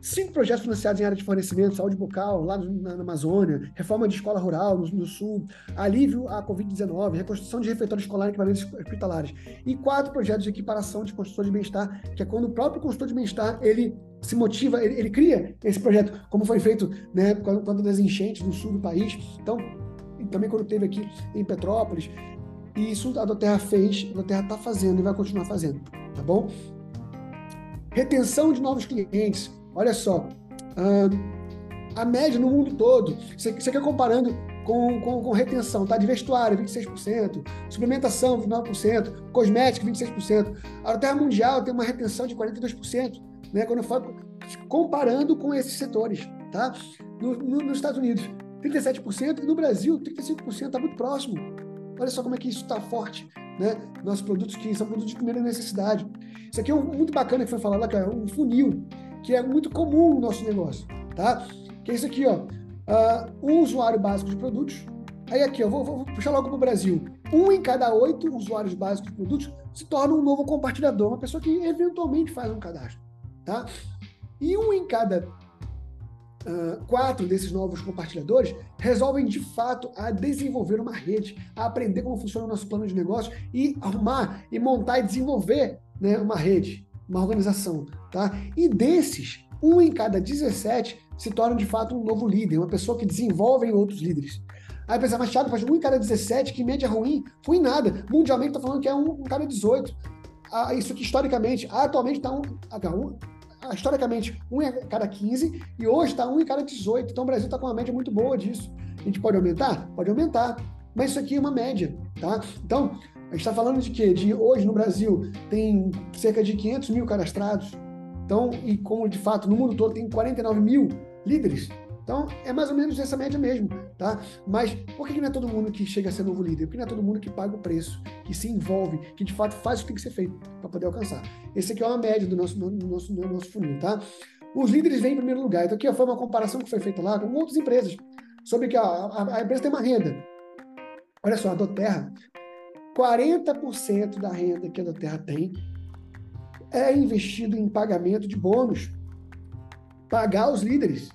cinco projetos financiados em área de fornecimento, saúde bucal, lá na, na Amazônia, reforma de escola rural no, no Sul, alívio à Covid-19, reconstrução de refeitório escolar e equipamentos hospitalares. E quatro projetos de equiparação de consultor de bem-estar, que é quando o próprio consultor de bem-estar, ele se motiva, ele, ele, cria esse projeto, como foi feito né, quando, quando das enchentes no sul do país. Então, também quando teve aqui em Petrópolis. E isso a Doterra fez, a Doterra está fazendo e vai continuar fazendo, tá bom? Retenção de novos clientes, Olha só, a média no mundo todo, aqui, é comparando com, com, com, retenção, tá? De vestuário, 26%, suplementação, 29%, cosmética, 26%. A Terra Mundial tem uma retenção de 42%, né? Quando eu falo comparando com esses setores, tá? No, no, nos Estados Unidos, 37%, e no Brasil, 35%, está muito próximo. Olha só como é que isso está forte, né? Nossos produtos que são produtos de primeira necessidade. Isso aqui é um, muito bacana que foi falado lá, que é um funil que é muito comum no nosso negócio, tá? Que é isso aqui, ó. Uh, um usuário básico de produtos. Aí aqui, eu vou, vou, puxar logo para o Brasil. Um em cada oito usuários básicos de produtos se torna um novo compartilhador, uma pessoa que eventualmente faz um cadastro, tá? E um em cada uh, quatro desses novos compartilhadores resolvem de fato a desenvolver uma rede, a aprender como funciona o nosso plano de negócio e arrumar e montar e desenvolver né, uma rede uma organização, tá? E desses, um em cada 17 se torna de fato um novo líder, uma pessoa que desenvolve outros líderes. Aí pensa, mas Thiago, faz um em cada 17, que média ruim, ruim nada. Mundialmente está falando que é um, um cada 18. Ah, isso aqui historicamente, atualmente está um, um, historicamente um em cada 15 e hoje está um em cada 18. Então o Brasil está com uma média muito boa disso. A gente pode aumentar? Pode aumentar. Mas isso aqui é uma média, tá? Então, a gente está falando de quê? De hoje no Brasil tem cerca de 500 mil cadastrados. Então, e como de fato no mundo todo tem 49 mil líderes. Então, é mais ou menos essa média mesmo, tá? Mas por que não é todo mundo que chega a ser novo líder? Porque não é todo mundo que paga o preço, que se envolve, que de fato faz o que tem que ser feito para poder alcançar. Esse aqui é uma média do nosso, do nosso, do nosso funil, tá? Os líderes vêm em primeiro lugar. Então, aqui foi uma comparação que foi feita lá com outras empresas, sobre que a, a, a empresa tem uma renda. Olha só, a Doterra 40% da renda que a Terra tem é investido em pagamento de bônus, pagar os líderes,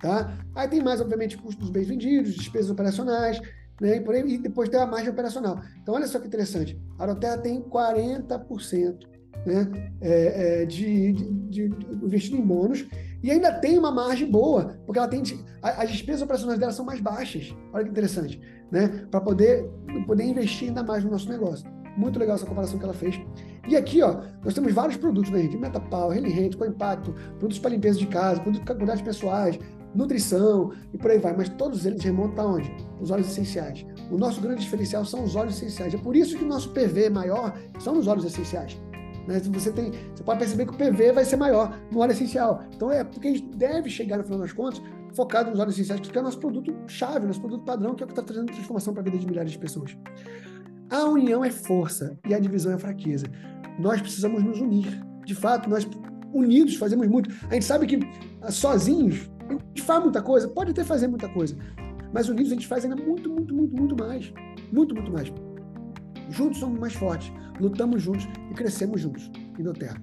tá? Aí tem mais, obviamente, custo dos bens vendidos, despesas operacionais, né? E, aí, e depois tem a margem operacional. Então, olha só que interessante. A Aeroterra tem 40% né, é, é, de, de, de, em bônus e ainda tem uma margem boa, porque ela tem as despesas operacionais dela são mais baixas. Olha que interessante, né? Para poder, poder investir ainda mais no nosso negócio. Muito legal essa comparação que ela fez. E aqui, ó, nós temos vários produtos, né, gente? Rent, com impacto, produtos para limpeza de casa, produtos para cuidados pessoais, nutrição e por aí vai, mas todos eles remontam aonde? Os óleos essenciais. O nosso grande diferencial são os óleos essenciais. É por isso que o nosso PV maior são os óleos essenciais. Né? Você, tem, você pode perceber que o PV vai ser maior no óleo essencial. Então é porque a gente deve chegar, no final das contas, focado nos óleos essenciais, que é o nosso produto chave, nosso produto padrão, que é o que está trazendo transformação para a vida de milhares de pessoas. A união é força e a divisão é fraqueza. Nós precisamos nos unir. De fato, nós unidos fazemos muito. A gente sabe que ah, sozinhos a gente faz muita coisa, pode até fazer muita coisa, mas unidos a gente faz ainda muito, muito, muito, muito mais. Muito, muito mais. Juntos somos mais fortes, lutamos juntos e crescemos juntos em Terra.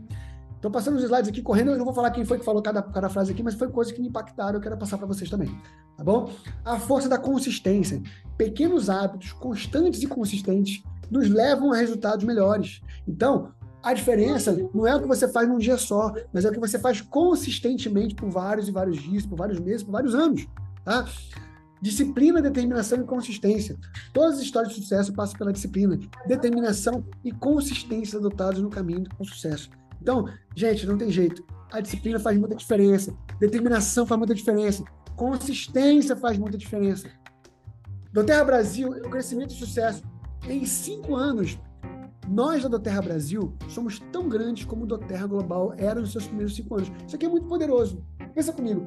Então, passando os slides aqui correndo, eu não vou falar quem foi que falou cada, cada frase aqui, mas foi coisas que me impactaram, eu quero passar para vocês também, tá bom? A força da consistência. Pequenos hábitos constantes e consistentes nos levam a resultados melhores. Então, a diferença não é o que você faz num dia só, mas é o que você faz consistentemente por vários e vários dias, por vários meses, por vários anos, tá? Disciplina, determinação e consistência. Todas as histórias de sucesso passam pela disciplina, determinação e consistência adotados no caminho do sucesso. Então, gente, não tem jeito. A disciplina faz muita diferença. Determinação faz muita diferença. Consistência faz muita diferença. Do Terra Brasil, o crescimento e sucesso. Em cinco anos, nós da Doterra Brasil somos tão grandes como o Doterra Global era nos seus primeiros cinco anos. Isso aqui é muito poderoso. Pensa comigo.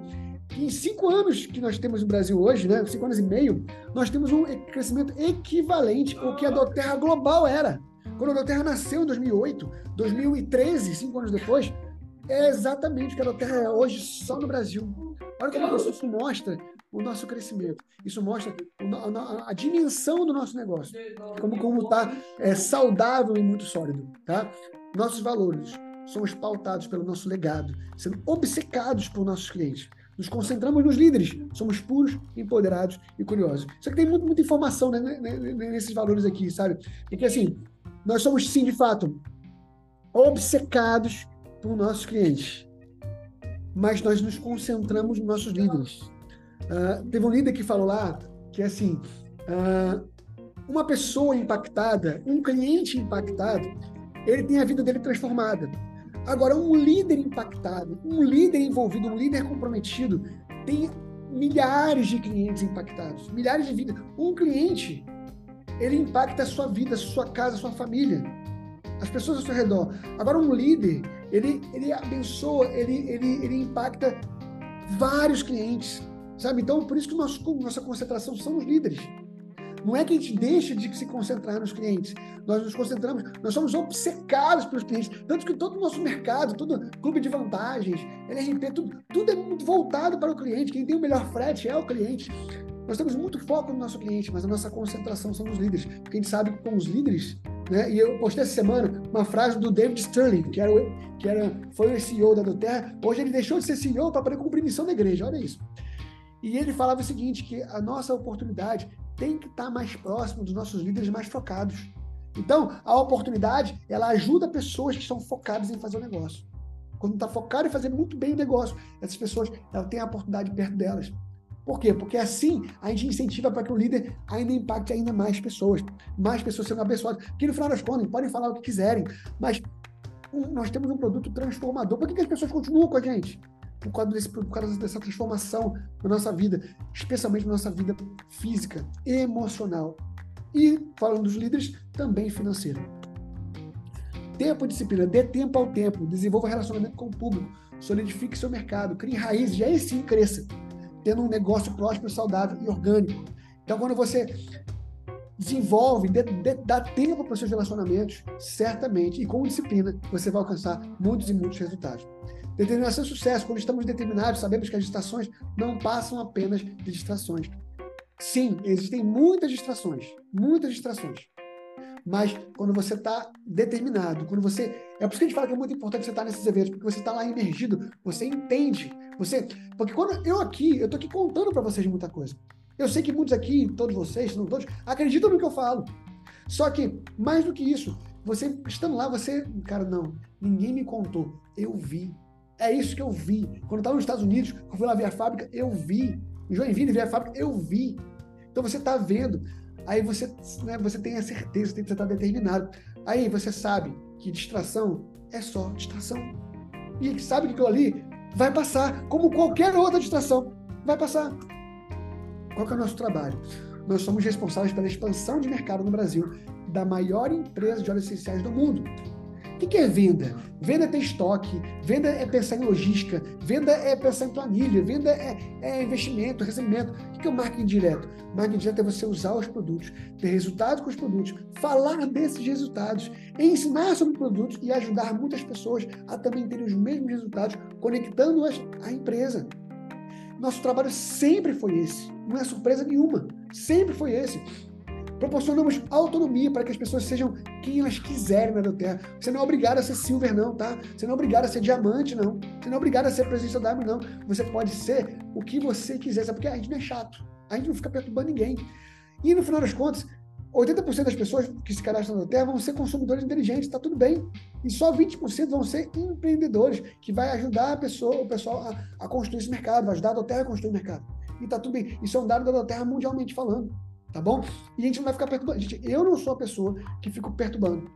Em cinco anos que nós temos no Brasil hoje, né, cinco anos e meio, nós temos um crescimento equivalente ao que a Doterra Global era. Quando a Doterra nasceu em 2008, 2013, cinco anos depois, é exatamente o que a Doterra é hoje só no Brasil. Olha como isso mostra o nosso crescimento. Isso mostra a, dimensão do nosso negócio, como como está é, saudável e muito sólido, tá? Nossos valores somos pautados pelo nosso legado, sendo obcecados por nossos clientes. Nos concentramos nos líderes, somos puros, empoderados e curiosos. Só que tem muito, muita informação né, né, né nesses valores aqui, sabe? E que assim, nós somos, sim, de fato, obcecados por nossos clientes. Mas nós nos concentramos nos nossos líderes. Uh, teve um líder que falou lá que, assim, uh, uma pessoa impactada, um cliente impactado, ele tem a vida dele transformada. Agora, um líder impactado, um líder envolvido, um líder comprometido, tem milhares de clientes impactados, milhares de vidas. Um cliente ele impacta a sua vida, a sua casa, a sua família, as pessoas ao seu redor. Agora, um líder, ele, ele abençoa, ele, ele, ele impacta vários clientes, sabe? Então, por isso que nosso, nossa concentração são os líderes. Não é que a gente deixa de se concentrar nos clientes. Nós nos concentramos, nós somos obcecados pelos clientes. Tanto que todo o nosso mercado, todo clube de vantagens, LRP, tudo, tudo é muito voltado para o cliente. Quem tem o melhor frete é o cliente. Nós temos muito foco no nosso cliente, mas a nossa concentração são nos líderes. Porque a gente sabe que com os líderes, né? E eu postei essa semana uma frase do David Sterling, que era, que era foi o CEO da Doterra. Hoje ele deixou de ser CEO para poder cumprir missão da igreja. Olha isso. E ele falava o seguinte, que a nossa oportunidade tem que estar mais próximo dos nossos líderes mais focados. Então, a oportunidade, ela ajuda pessoas que estão focadas em fazer o negócio. Quando está focado em fazer muito bem o negócio, essas pessoas, tem a oportunidade perto delas. Por quê? Porque assim a gente incentiva para que o líder ainda impacte ainda mais pessoas, mais pessoas sendo abençoadas. Que no final das contas podem falar o que quiserem, mas nós temos um produto transformador. Por que, que as pessoas continuam com a gente? Por causa, desse, por causa dessa transformação na nossa vida, especialmente na nossa vida física, emocional. E, falando dos líderes, também financeira. Tempo e disciplina. Dê tempo ao tempo. Desenvolva relacionamento com o público. Solidifique seu mercado. Crie raízes. E aí sim cresça tendo um negócio próspero, saudável e orgânico. Então, quando você desenvolve, dê, dê, dá tempo para os seus relacionamentos, certamente, e com disciplina, você vai alcançar muitos e muitos resultados. Determinação e sucesso, quando estamos determinados, sabemos que as distrações não passam apenas de distrações. Sim, existem muitas distrações, muitas distrações. Mas quando você está determinado, quando você. É por isso que a gente fala que é muito importante você estar tá nesses eventos, porque você está lá imergido, você entende. Você. Porque quando eu aqui, eu estou aqui contando para vocês muita coisa. Eu sei que muitos aqui, todos vocês, não todos, acreditam no que eu falo. Só que, mais do que isso, você estando lá, você. Cara, não, ninguém me contou. Eu vi. É isso que eu vi. Quando eu estava nos Estados Unidos, eu fui lá ver a fábrica, eu vi. Em Joinville, ver a fábrica, eu vi. Então você está vendo. Aí você, né, você tem a certeza, você está determinado. Aí você sabe que distração é só distração. E sabe que aquilo ali vai passar, como qualquer outra distração. Vai passar. Qual é o nosso trabalho? Nós somos responsáveis pela expansão de mercado no Brasil da maior empresa de óleos essenciais do mundo. O que é venda? Venda é ter estoque, venda é pensar em logística, venda é pensar em planilha, venda é, é investimento, recebimento. O que é o marketing direto? Marketing direto é você usar os produtos, ter resultados com os produtos, falar desses resultados, ensinar sobre produtos e ajudar muitas pessoas a também terem os mesmos resultados, conectando-as à empresa. Nosso trabalho sempre foi esse, não é surpresa nenhuma, sempre foi esse. Proporcionamos autonomia para que as pessoas sejam quem elas quiserem na Terra. Você não é obrigado a ser silver, não, tá? Você não é obrigado a ser diamante, não. Você não é obrigado a ser presença W, não. Você pode ser o que você quiser, sabe? Porque a gente não é chato. A gente não fica perturbando ninguém. E no final das contas, 80% das pessoas que se cadastram na Terra vão ser consumidores inteligentes, está tudo bem. E só 20% vão ser empreendedores, que vai ajudar a pessoa, o pessoal a, a construir esse mercado, vai ajudar a Terra a construir o mercado. E está tudo bem. Isso é um dado da Terra mundialmente falando tá bom? E a gente não vai ficar perturbando. Gente, eu não sou a pessoa que fico perturbando.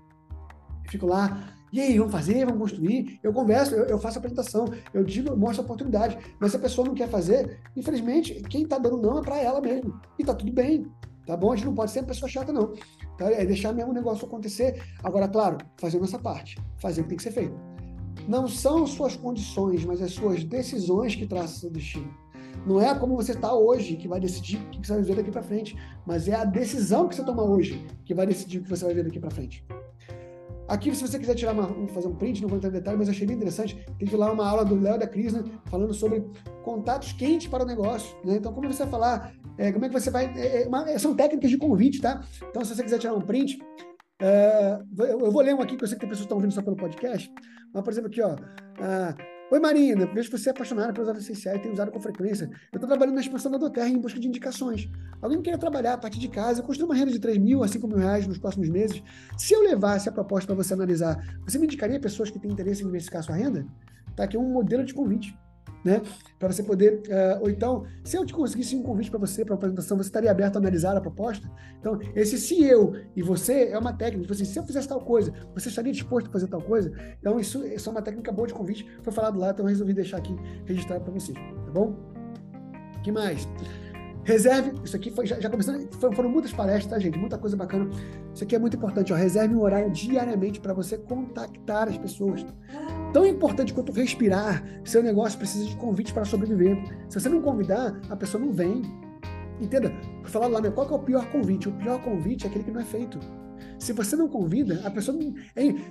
Eu fico lá, e aí, vamos fazer, vamos construir. Eu converso, eu, eu faço a apresentação, eu digo, eu mostro a oportunidade. Mas se a pessoa não quer fazer, infelizmente, quem está dando não é para ela mesmo. E tá tudo bem, tá bom? A gente não pode ser uma pessoa chata, não. Tá? É deixar mesmo o negócio acontecer. Agora, claro, fazer a nossa parte, fazer o que tem que ser feito. Não são suas condições, mas as suas decisões que traçam seu destino. Não é como você está hoje que vai decidir o que você vai viver daqui para frente, mas é a decisão que você toma hoje que vai decidir o que você vai ver daqui para frente. Aqui, se você quiser tirar uma, fazer um print, não vou entrar em detalhe, mas achei bem interessante. Teve lá uma aula do Léo da Crisna falando sobre contatos quentes para o negócio. Né? Então, como você vai falar, é, como é que você vai. É, é uma, são técnicas de convite, tá? Então, se você quiser tirar um print, é, eu vou ler um aqui, que eu sei que tem pessoas que estão ouvindo só pelo podcast. Mas, por exemplo, aqui, ó. Uh, Oi, Marina, vejo que você é apaixonada pelos essenciais e tem usado com frequência. Eu estou trabalhando na expansão da Doterra em busca de indicações. Alguém quer trabalhar a partir de casa, eu construo uma renda de 3 mil a 5 mil reais nos próximos meses. Se eu levasse a proposta para você analisar, você me indicaria pessoas que têm interesse em diversificar sua renda? Está aqui um modelo de convite né? Para você poder. Uh, ou então, se eu te conseguisse um convite para você, para uma apresentação, você estaria aberto a analisar a proposta? Então, esse se eu e você é uma técnica. Tipo assim, se eu fizesse tal coisa, você estaria disposto a fazer tal coisa? Então, isso, isso é uma técnica boa de convite. Foi falado lá, então eu resolvi deixar aqui registrado para vocês, tá bom? que mais? Reserve, isso aqui foi, já, já começando, foram muitas palestras, tá, gente? Muita coisa bacana. Isso aqui é muito importante, ó. Reserve um horário diariamente para você contactar as pessoas. Tão importante quanto respirar, seu negócio precisa de convite para sobreviver. Se você não convidar, a pessoa não vem. Entenda? Falar lá, né? Qual é o pior convite? O pior convite é aquele que não é feito. Se você não convida, a pessoa não.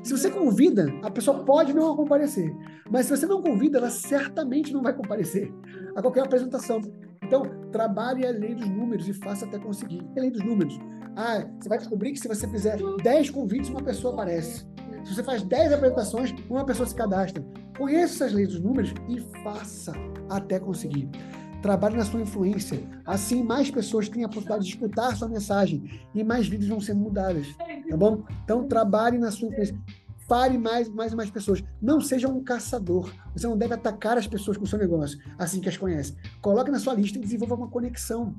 Se você convida, a pessoa pode não comparecer. Mas se você não convida, ela certamente não vai comparecer a qualquer apresentação. Então, trabalhe a lei dos números e faça até conseguir. A lei dos números. Ah, você vai descobrir que se você fizer 10 convites, uma pessoa aparece. Se você faz 10 apresentações, uma pessoa se cadastra. Conheça essas leis dos números e faça até conseguir. Trabalhe na sua influência. Assim, mais pessoas têm a possibilidade de escutar sua mensagem e mais vidas vão ser mudadas. Tá bom? Então, trabalhe na sua influência. Fale mais, mais e mais pessoas. Não seja um caçador. Você não deve atacar as pessoas com o seu negócio, assim que as conhece. Coloque na sua lista e desenvolva uma conexão.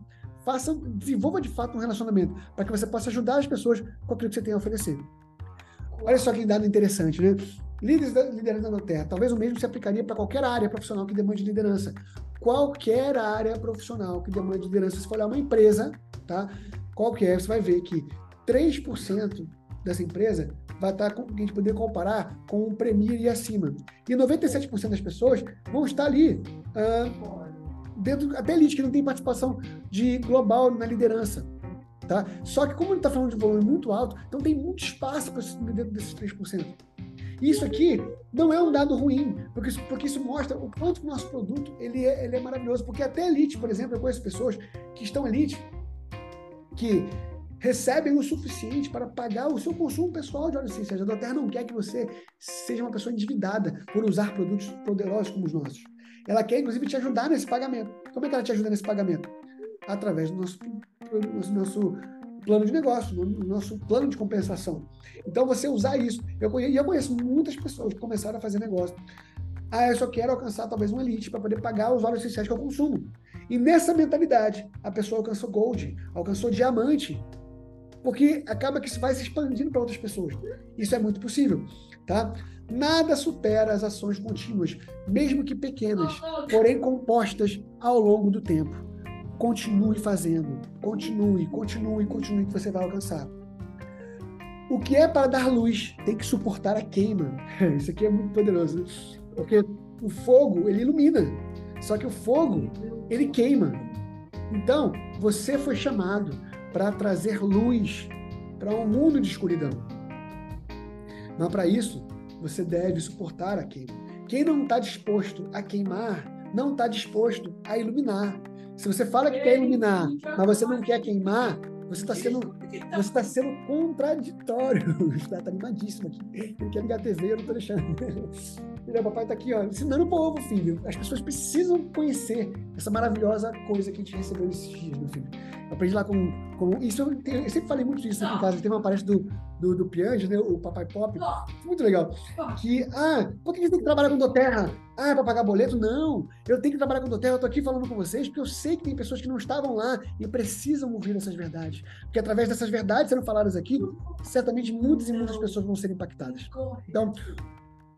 Faça, desenvolva de fato um relacionamento, para que você possa ajudar as pessoas com aquilo que você tem a oferecer. Olha só que dado interessante, né? Líderes da liderança na Terra. Talvez o mesmo se aplicaria para qualquer área profissional que demande liderança. Qualquer área profissional que demande liderança. Se for olhar uma empresa, tá? Qualquer, você vai ver que 3% dessa empresa vai estar com, a gente poder comparar com o Premier e acima. E 97% das pessoas vão estar ali dentro até elite que não tem participação de global na liderança. Tá? Só que como ele está falando de volume muito alto, então tem muito espaço para dentro desses 3%. Isso aqui não é um dado ruim, porque isso, porque isso mostra o quanto o nosso produto ele é, ele é maravilhoso. Porque até elite, por exemplo, eu conheço pessoas que estão elite, que recebem o suficiente para pagar o seu consumo pessoal de óleo essencial. A Terra não quer que você seja uma pessoa endividada por usar produtos poderosos como os nossos. Ela quer, inclusive, te ajudar nesse pagamento. Como é que ela te ajuda nesse pagamento? Através do nosso, do nosso plano de negócio, no nosso plano de compensação. Então, você usar isso. Eu conheço, eu conheço muitas pessoas que começaram a fazer negócio. Ah, eu só quero alcançar talvez uma elite para poder pagar os óleos essenciais que eu consumo. E nessa mentalidade, a pessoa alcançou gold, alcançou diamante, porque acaba que isso vai se expandindo para outras pessoas. Isso é muito possível, tá? Nada supera as ações contínuas, mesmo que pequenas, porém compostas ao longo do tempo. Continue fazendo, continue, continue, continue que você vai alcançar. O que é para dar luz tem que suportar a queima. Isso aqui é muito poderoso, porque o fogo ele ilumina, só que o fogo ele queima. Então você foi chamado para trazer luz para um mundo de escuridão. Mas para isso você deve suportar a queima. Quem não está disposto a queimar, não está disposto a iluminar. Se você fala que quer iluminar, mas você não quer queimar, você está sendo, você está sendo contraditório. Está tá animadíssimo aqui. Ele quer ligar a TV, eu não estou deixando. Ele, papai está aqui, ó, ensinando o povo, filho. As pessoas precisam conhecer essa maravilhosa coisa que a gente recebeu nesses dias, meu filho. Eu aprendi lá com. com isso eu, eu, sempre falei muito disso aqui em casa. Teve uma palestra do, do, do Piange, né, o Papai Pop. Muito legal. Que, ah, por que você tem que trabalhar com Doterra? Ah, é para pagar boleto? Não. Eu tenho que trabalhar com Doterra. Eu estou aqui falando com vocês porque eu sei que tem pessoas que não estavam lá e precisam ouvir essas verdades. Porque através dessas verdades sendo faladas aqui, certamente muitas e muitas pessoas vão ser impactadas. Então,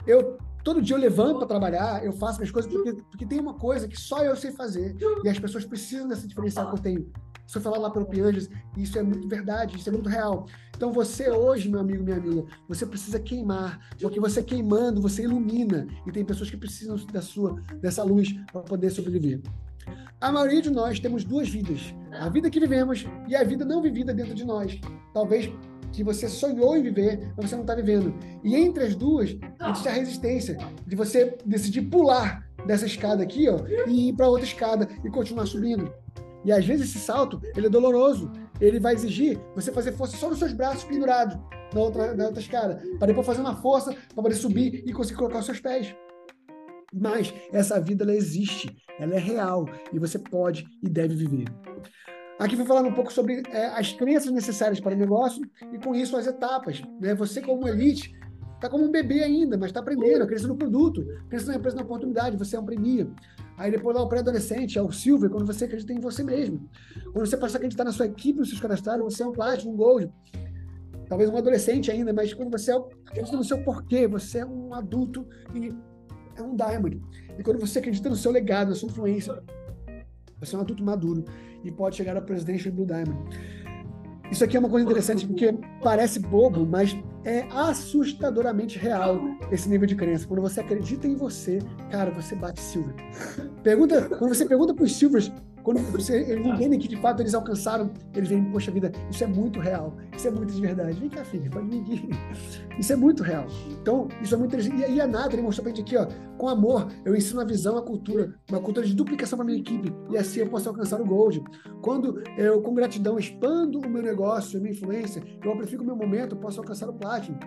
eu todo dia eu levanto para trabalhar, eu faço minhas coisas porque, porque tem uma coisa que só eu sei fazer e as pessoas precisam dessa diferencial que eu tenho. Se eu falar lá pelo Pianges, isso é muito verdade, isso é muito real. Então você hoje, meu amigo, minha amiga, você precisa queimar, porque você queimando, você ilumina e tem pessoas que precisam da sua dessa luz para poder sobreviver. A maioria de nós temos duas vidas: a vida que vivemos e a vida não vivida dentro de nós. Talvez que você sonhou em viver, mas você não está vivendo. E entre as duas, existe a resistência de você decidir pular dessa escada aqui, ó, e ir para outra escada e continuar subindo. E às vezes esse salto, ele é doloroso. Ele vai exigir você fazer força só nos seus braços pendurados na outra, na outra escada, para depois fazer uma força para poder subir e conseguir colocar os seus pés. Mas essa vida ela existe, ela é real e você pode e deve viver. Aqui foi falando um pouco sobre é, as crenças necessárias para o negócio e, com isso, as etapas. Né? Você, como elite, está como um bebê ainda, mas está aprendendo, crescendo no produto, crescendo na empresa na oportunidade, você é um premia. Aí depois lá o pré-adolescente, é o silver, quando você acredita em você mesmo. Quando você passa a acreditar na sua equipe, nos seus cadastrados, você é um platinum, um gold. Talvez um adolescente ainda, mas quando você é acredita no seu porquê, você é um adulto e é um diamond. E quando você acredita no seu legado, na sua influência, você é um adulto maduro e pode chegar a presidente do Diamond. Isso aqui é uma coisa interessante porque parece bobo, mas é assustadoramente real esse nível de crença. Quando você acredita em você, cara, você bate silver. Pergunta, quando você pergunta para os silvers quando eles entendem que de fato eles alcançaram, eles veem, poxa vida, isso é muito real, isso é muito de verdade. Vem cá, filha, pode vir aqui. Isso é muito real. Então, isso é muito interessante. E, a Nada, mostrou pra gente aqui, ó, com amor, eu ensino a visão, a cultura, uma cultura de duplicação para minha equipe, e assim eu posso alcançar o Gold. Quando eu, com gratidão, expando o meu negócio, a minha influência, eu amplifico o meu momento, posso alcançar o Platinum.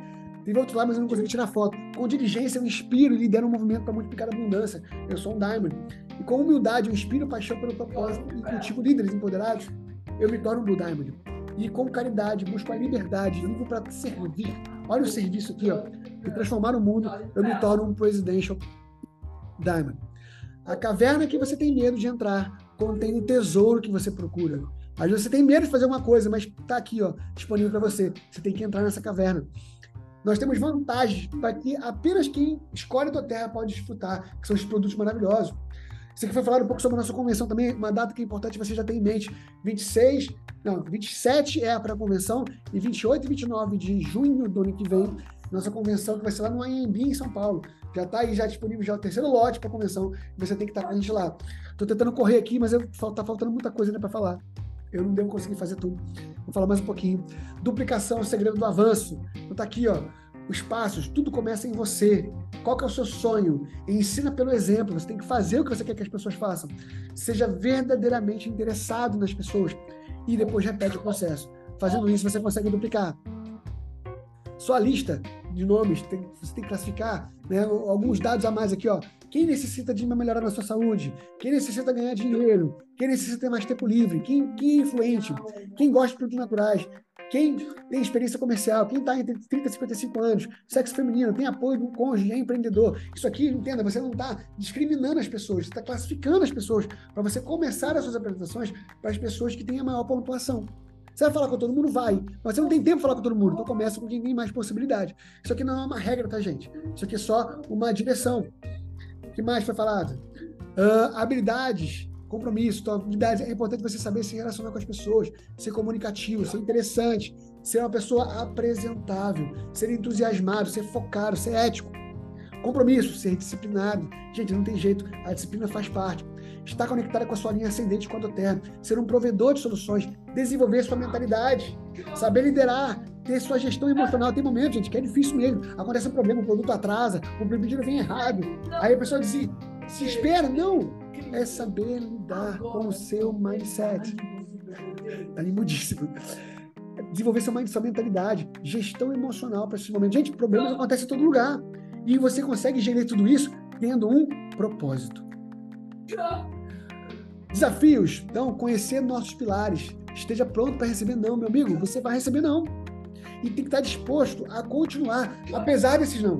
Teve outro lá, mas eu não consegui tirar foto. Com diligência, eu inspiro e lidero um movimento para multiplicar a abundância. Eu sou um Diamond. E com humildade, eu inspiro paixão pelo propósito e cultivo líderes empoderados. Eu me torno um Blue Diamond. E com caridade, busco a liberdade, vivo para servir. Olha o serviço aqui, ó. E transformar o mundo, eu me torno um Presidential Diamond. A caverna que você tem medo de entrar contém o tesouro que você procura. Às vezes você tem medo de fazer uma coisa, mas está aqui, ó, disponível para você. Você tem que entrar nessa caverna. Nós temos vantagens para que apenas quem escolhe a Terra pode desfrutar, que são os produtos maravilhosos. Isso aqui foi falado um pouco sobre a nossa convenção também, uma data que é importante você já ter em mente. 26, não, 27 é a pré-convenção e 28 e 29 de junho do ano que vem, nossa convenção que vai ser lá no AMB em São Paulo. Já está aí já disponível já o terceiro lote para a convenção, você tem que estar tá com a gente lá. Estou tentando correr aqui, mas está faltando muita coisa ainda para falar. Eu não devo conseguir fazer tudo. Vou falar mais um pouquinho. Duplicação, o segredo do avanço. Então tá aqui, ó. Os passos, tudo começa em você. Qual que é o seu sonho? E ensina pelo exemplo. Você tem que fazer o que você quer que as pessoas façam. Seja verdadeiramente interessado nas pessoas e depois repete o processo. Fazendo isso, você consegue duplicar. Sua lista de nomes, tem, você tem que classificar né, alguns dados a mais aqui, ó. Quem necessita de melhorar na sua saúde? Quem necessita ganhar dinheiro? Quem necessita ter mais tempo livre? Quem, quem é influente? Quem gosta de produtos naturais? Quem tem experiência comercial? Quem está entre 30 e 55 anos? Sexo feminino? Tem apoio do cônjuge? É empreendedor? Isso aqui, entenda, você não está discriminando as pessoas, você está classificando as pessoas para você começar as suas apresentações para as pessoas que têm a maior pontuação. Você vai falar com todo mundo? Vai. Mas você não tem tempo para falar com todo mundo. Então começa com quem tem mais possibilidade. Isso aqui não é uma regra, tá, gente? Isso aqui é só uma direção. O que mais foi falado? Uh, habilidades compromisso, tua habilidade. É importante você saber se relacionar com as pessoas, ser comunicativo, ser interessante, ser uma pessoa apresentável, ser entusiasmado, ser focado, ser ético. Compromisso, ser disciplinado. Gente, não tem jeito, a disciplina faz parte. Estar conectada com a sua linha ascendente a terra, ser um provedor de soluções, desenvolver sua mentalidade, saber liderar, ter sua gestão emocional. Tem momentos, gente, que é difícil mesmo. Acontece um problema, o produto atrasa, o pedido vem errado. Aí a pessoa diz, se espera, não é saber lidar com o seu mindset. Tá limudíssimo. Desenvolver mindset, sua mentalidade, gestão emocional para esse momento. Gente, problemas acontecem em todo lugar. E você consegue gerir tudo isso tendo um propósito. Desafios. Então, conhecer nossos pilares. Esteja pronto para receber não, meu amigo. Você vai receber não. E tem que estar disposto a continuar, apesar desses não.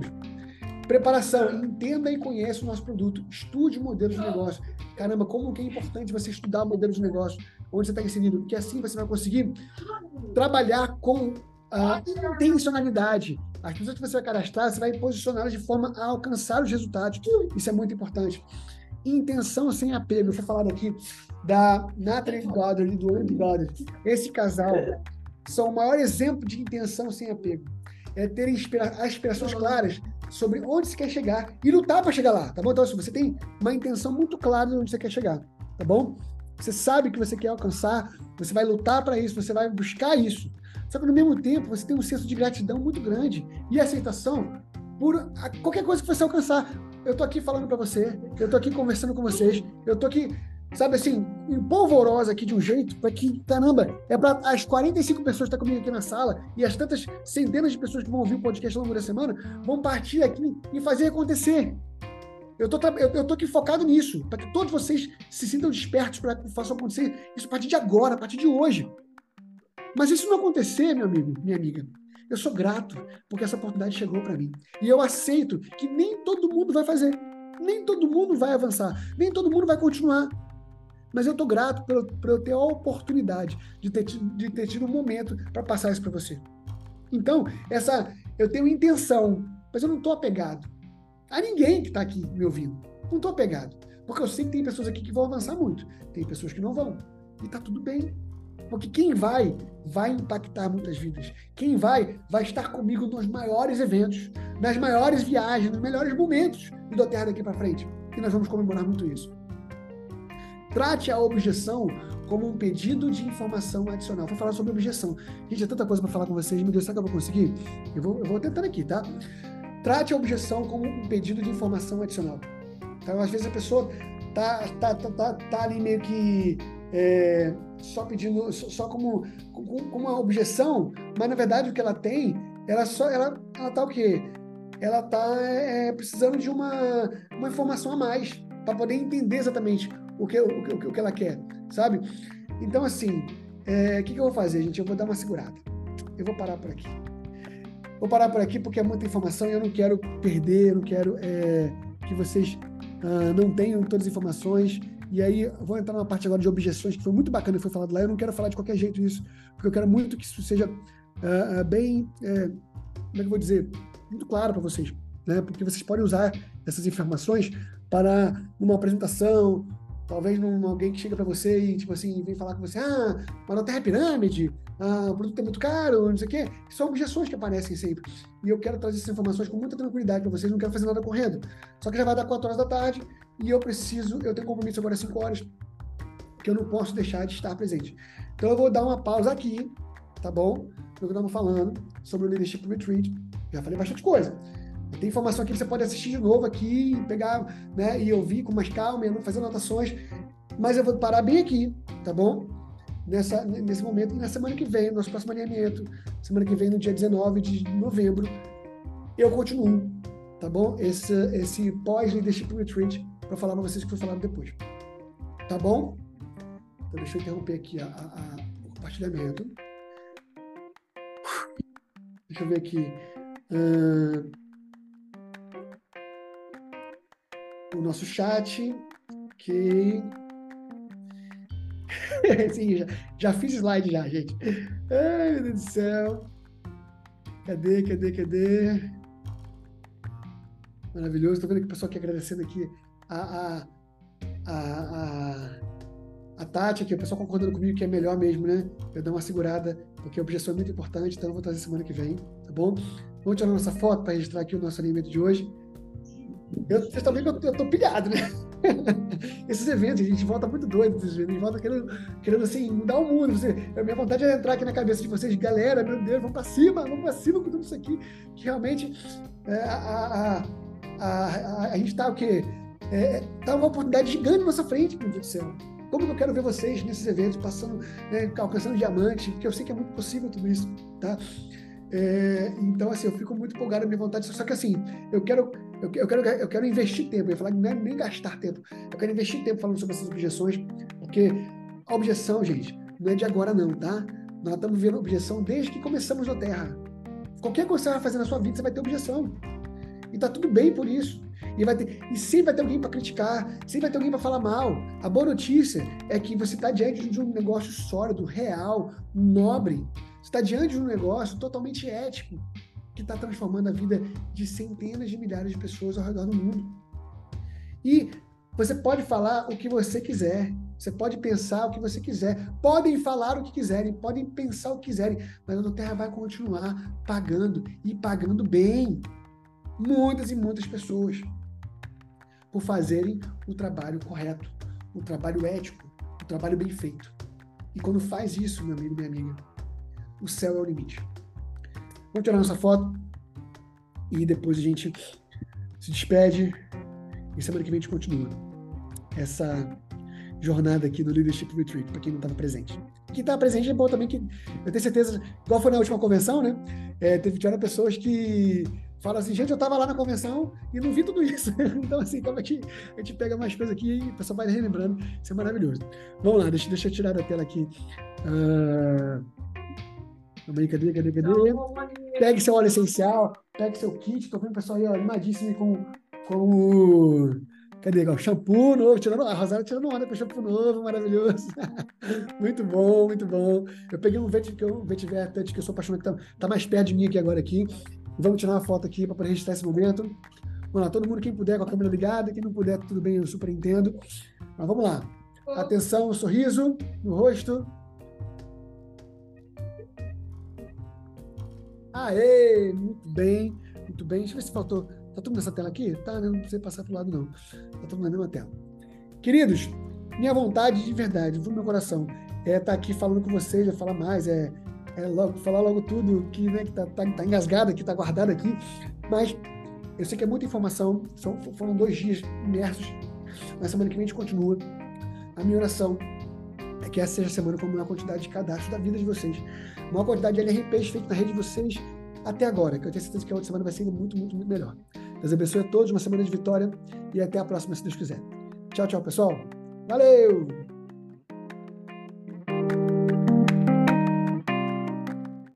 Preparação, entenda e conheça o nosso produto, estude modelos de negócio. Caramba, como que é importante você estudar modelos de negócio, onde você está inserido, porque assim você vai conseguir trabalhar com a intencionalidade. As pessoas que você vai cadastrar, você vai posicioná-las de forma a alcançar os resultados. Isso é muito importante. Intenção sem apego. Foi falado aqui da Natalie Goddard e do Andy Goddard. Esse casal são o maior exemplo de intenção sem apego. É ter aspirações claras sobre onde você quer chegar e lutar para chegar lá, tá bom? Então, se você tem uma intenção muito clara de onde você quer chegar, tá bom? Você sabe que você quer alcançar, você vai lutar para isso, você vai buscar isso. Só que no mesmo tempo, você tem um senso de gratidão muito grande e aceitação por qualquer coisa que você alcançar. Eu tô aqui falando para você, eu tô aqui conversando com vocês, eu tô aqui sabe assim, empolvorosa aqui de um jeito, para que, caramba, é para as 45 pessoas que estão comigo aqui na sala e as tantas centenas de pessoas que vão ouvir o podcast ao longo da semana vão partir aqui e fazer acontecer. Eu tô, eu, eu tô aqui focado nisso, para que todos vocês se sintam despertos para que façam acontecer isso a partir de agora, a partir de hoje. Mas isso não acontecer, meu amigo, minha amiga, eu sou grato porque essa oportunidade chegou para mim. E eu aceito que nem todo mundo vai fazer. Nem todo mundo vai avançar. Nem todo mundo vai continuar. Mas eu estou grato por, eu ter a oportunidade de ter, de ter tido um momento para passar isso para você. Então, essa eu tenho intenção, mas eu não estou apegado a ninguém que está aqui me ouvindo. Não estou apegado. Porque eu sei que tem pessoas aqui que vão avançar muito. Tem pessoas que não vão. E está tudo bem. Porque quem vai, vai impactar muitas vidas. Quem vai, vai estar comigo nos maiores eventos, nas maiores viagens, nos melhores momentos do Terra daqui para frente. E nós vamos comemorar muito isso. Trate a objeção como um pedido de informação adicional. Vou falar sobre objeção. Gente, é tanta coisa para falar com vocês. Meu Deus, será que eu vou conseguir? Eu vou, eu vou tentando aqui, tá? Trate a objeção como um pedido de informação adicional. Então, às vezes a pessoa tá, tá, tá, tá, tá ali meio que é, só pedindo, só como, como uma objeção, mas na verdade o que ela tem, ela só, ela, ela tá o quê? Ela tá é, precisando de uma, uma informação a mais para poder entender exatamente o que, o, que, o que ela quer, sabe? Então, assim, é, o é, que, que eu vou fazer, gente? Eu vou dar uma segurada. Eu vou parar por aqui. Vou parar por aqui porque é muita informação e eu não quero perder, eu não quero é, que vocês uh, não tenham todas as informações. E aí, vou entrar numa parte agora de objeções, que foi muito bacana que foi falado lá. Eu não quero falar de qualquer jeito isso, porque eu quero muito que isso seja uh, uh, bem. Uh, como é que eu vou dizer? Muito claro para vocês. Né? Porque vocês podem usar essas informações para uma apresentação Talvez num, alguém que chega para você e, tipo assim, vem falar com você, ah, mas não terra pirâmide, ah, o produto é muito caro, não sei o quê. São objeções que aparecem sempre. E eu quero trazer essas informações com muita tranquilidade para vocês, não quero fazer nada correndo. Só que já vai dar 4 horas da tarde e eu preciso, eu tenho compromisso agora às 5 horas, que eu não posso deixar de estar presente. Então eu vou dar uma pausa aqui, tá bom? Que estamos falando sobre o Leadership Retreat. Já falei bastante coisa. Tem informação aqui que você pode assistir de novo aqui, pegar né, e ouvir com mais calma, fazer anotações. Mas eu vou parar bem aqui, tá bom? Nessa, nesse momento. E na semana que vem, nosso próximo alinhamento, semana que vem, no dia 19 de novembro, eu continuo, tá bom? Esse, esse pós-leadership retreat, para falar para vocês que foi falado depois. Tá bom? Então, deixa eu interromper aqui a, a, o compartilhamento. Deixa eu ver aqui. Uh, o nosso chat, que Sim, já, já fiz slide já, gente. Ai, meu Deus do céu. Cadê, cadê, cadê? Maravilhoso. Estou vendo que o pessoal aqui agradecendo aqui a, a, a, a, a Tati aqui, o pessoal concordando comigo que é melhor mesmo, né? Eu dar uma segurada, porque a objeção é muito importante, então eu vou trazer semana que vem, tá bom? Vamos tirar nossa foto para registrar aqui o nosso alimento de hoje. Eu, vocês estão vendo que eu, eu tô pilhado, né? Esses eventos, a gente volta muito doido eventos, a gente volta querendo, querendo assim, mudar o mundo. Você, a minha vontade é entrar aqui na cabeça de vocês, galera, meu Deus, vamos para cima, vamos para cima com tudo isso aqui, que realmente é, a, a, a, a, a gente está o quê? É, tá uma oportunidade gigante na nossa frente, meu Deus do céu. Como eu quero ver vocês nesses eventos, passando, né, alcançando diamante, porque eu sei que é muito possível tudo isso, tá? É, então, assim, eu fico muito empolgado na minha vontade, só que assim, eu quero, eu, eu, quero, eu quero investir tempo, eu ia falar não é nem gastar tempo, eu quero investir tempo falando sobre essas objeções, porque a objeção, gente, não é de agora não, tá? Nós estamos vendo objeção desde que começamos na Terra. Qualquer coisa que você vai fazer na sua vida, você vai ter objeção. E tá tudo bem por isso. E, vai ter, e sempre vai ter alguém para criticar, sempre vai ter alguém para falar mal. A boa notícia é que você está diante de um negócio sólido, real, nobre, você está diante de um negócio totalmente ético que está transformando a vida de centenas de milhares de pessoas ao redor do mundo. E você pode falar o que você quiser, você pode pensar o que você quiser, podem falar o que quiserem, podem pensar o que quiserem, mas a Terra vai continuar pagando e pagando bem muitas e muitas pessoas por fazerem o trabalho correto, o trabalho ético, o trabalho bem feito. E quando faz isso, meu amigo, minha amiga, o céu é o limite. Vamos tirar nossa foto e depois a gente se despede e semana que vem a gente continua essa jornada aqui do Leadership Retreat, para quem não estava presente. Quem estava presente é bom também que eu tenho certeza, igual foi na última convenção, né? É, teve tiveram pessoas que falam assim, gente, eu estava lá na convenção e não vi tudo isso. então, assim, como é que a gente pega mais coisas aqui e o pessoal vai relembrando, isso é maravilhoso. Vamos lá, deixa, deixa eu tirar da tela aqui. Uh, Cadê, cadê, cadê? Pegue seu óleo essencial, pegue seu kit. Tô vendo o pessoal aí, ó, animadíssimo com, com o. Cadê? Shampoo novo, tirando. A Rosário tirando onda com o shampoo novo, maravilhoso. muito bom, muito bom. Eu peguei um vetiver, um vetiver que eu sou apaixonado, que tá, tá mais perto de mim aqui agora aqui. Vamos tirar uma foto aqui para poder registrar esse momento. Vamos lá, todo mundo, quem puder, com a câmera ligada, quem não puder, tudo bem, eu super entendo. Mas vamos lá. Atenção, sorriso no rosto. Aê, muito bem, muito bem. Deixa eu ver se faltou. Tá tudo nessa tela aqui? Tá, né? Não precisa passar para o lado, não. Tá tudo na mesma tela. Queridos, minha vontade de verdade, do meu coração, é estar tá aqui falando com vocês, é falar mais, é, é logo, falar logo tudo que, né, que tá, tá, tá engasgado aqui, tá guardado aqui. Mas eu sei que é muita informação, são, foram dois dias imersos. Na semana que vem a gente continua. A minha oração é que essa seja a semana com a maior quantidade de cadastro da vida de vocês maior quantidade de LRPs feito na rede de vocês até agora, que eu tenho certeza que a outra semana vai ser muito, muito, muito melhor. Deus abençoe a todos, uma semana de vitória e até a próxima, se Deus quiser. Tchau, tchau, pessoal. Valeu!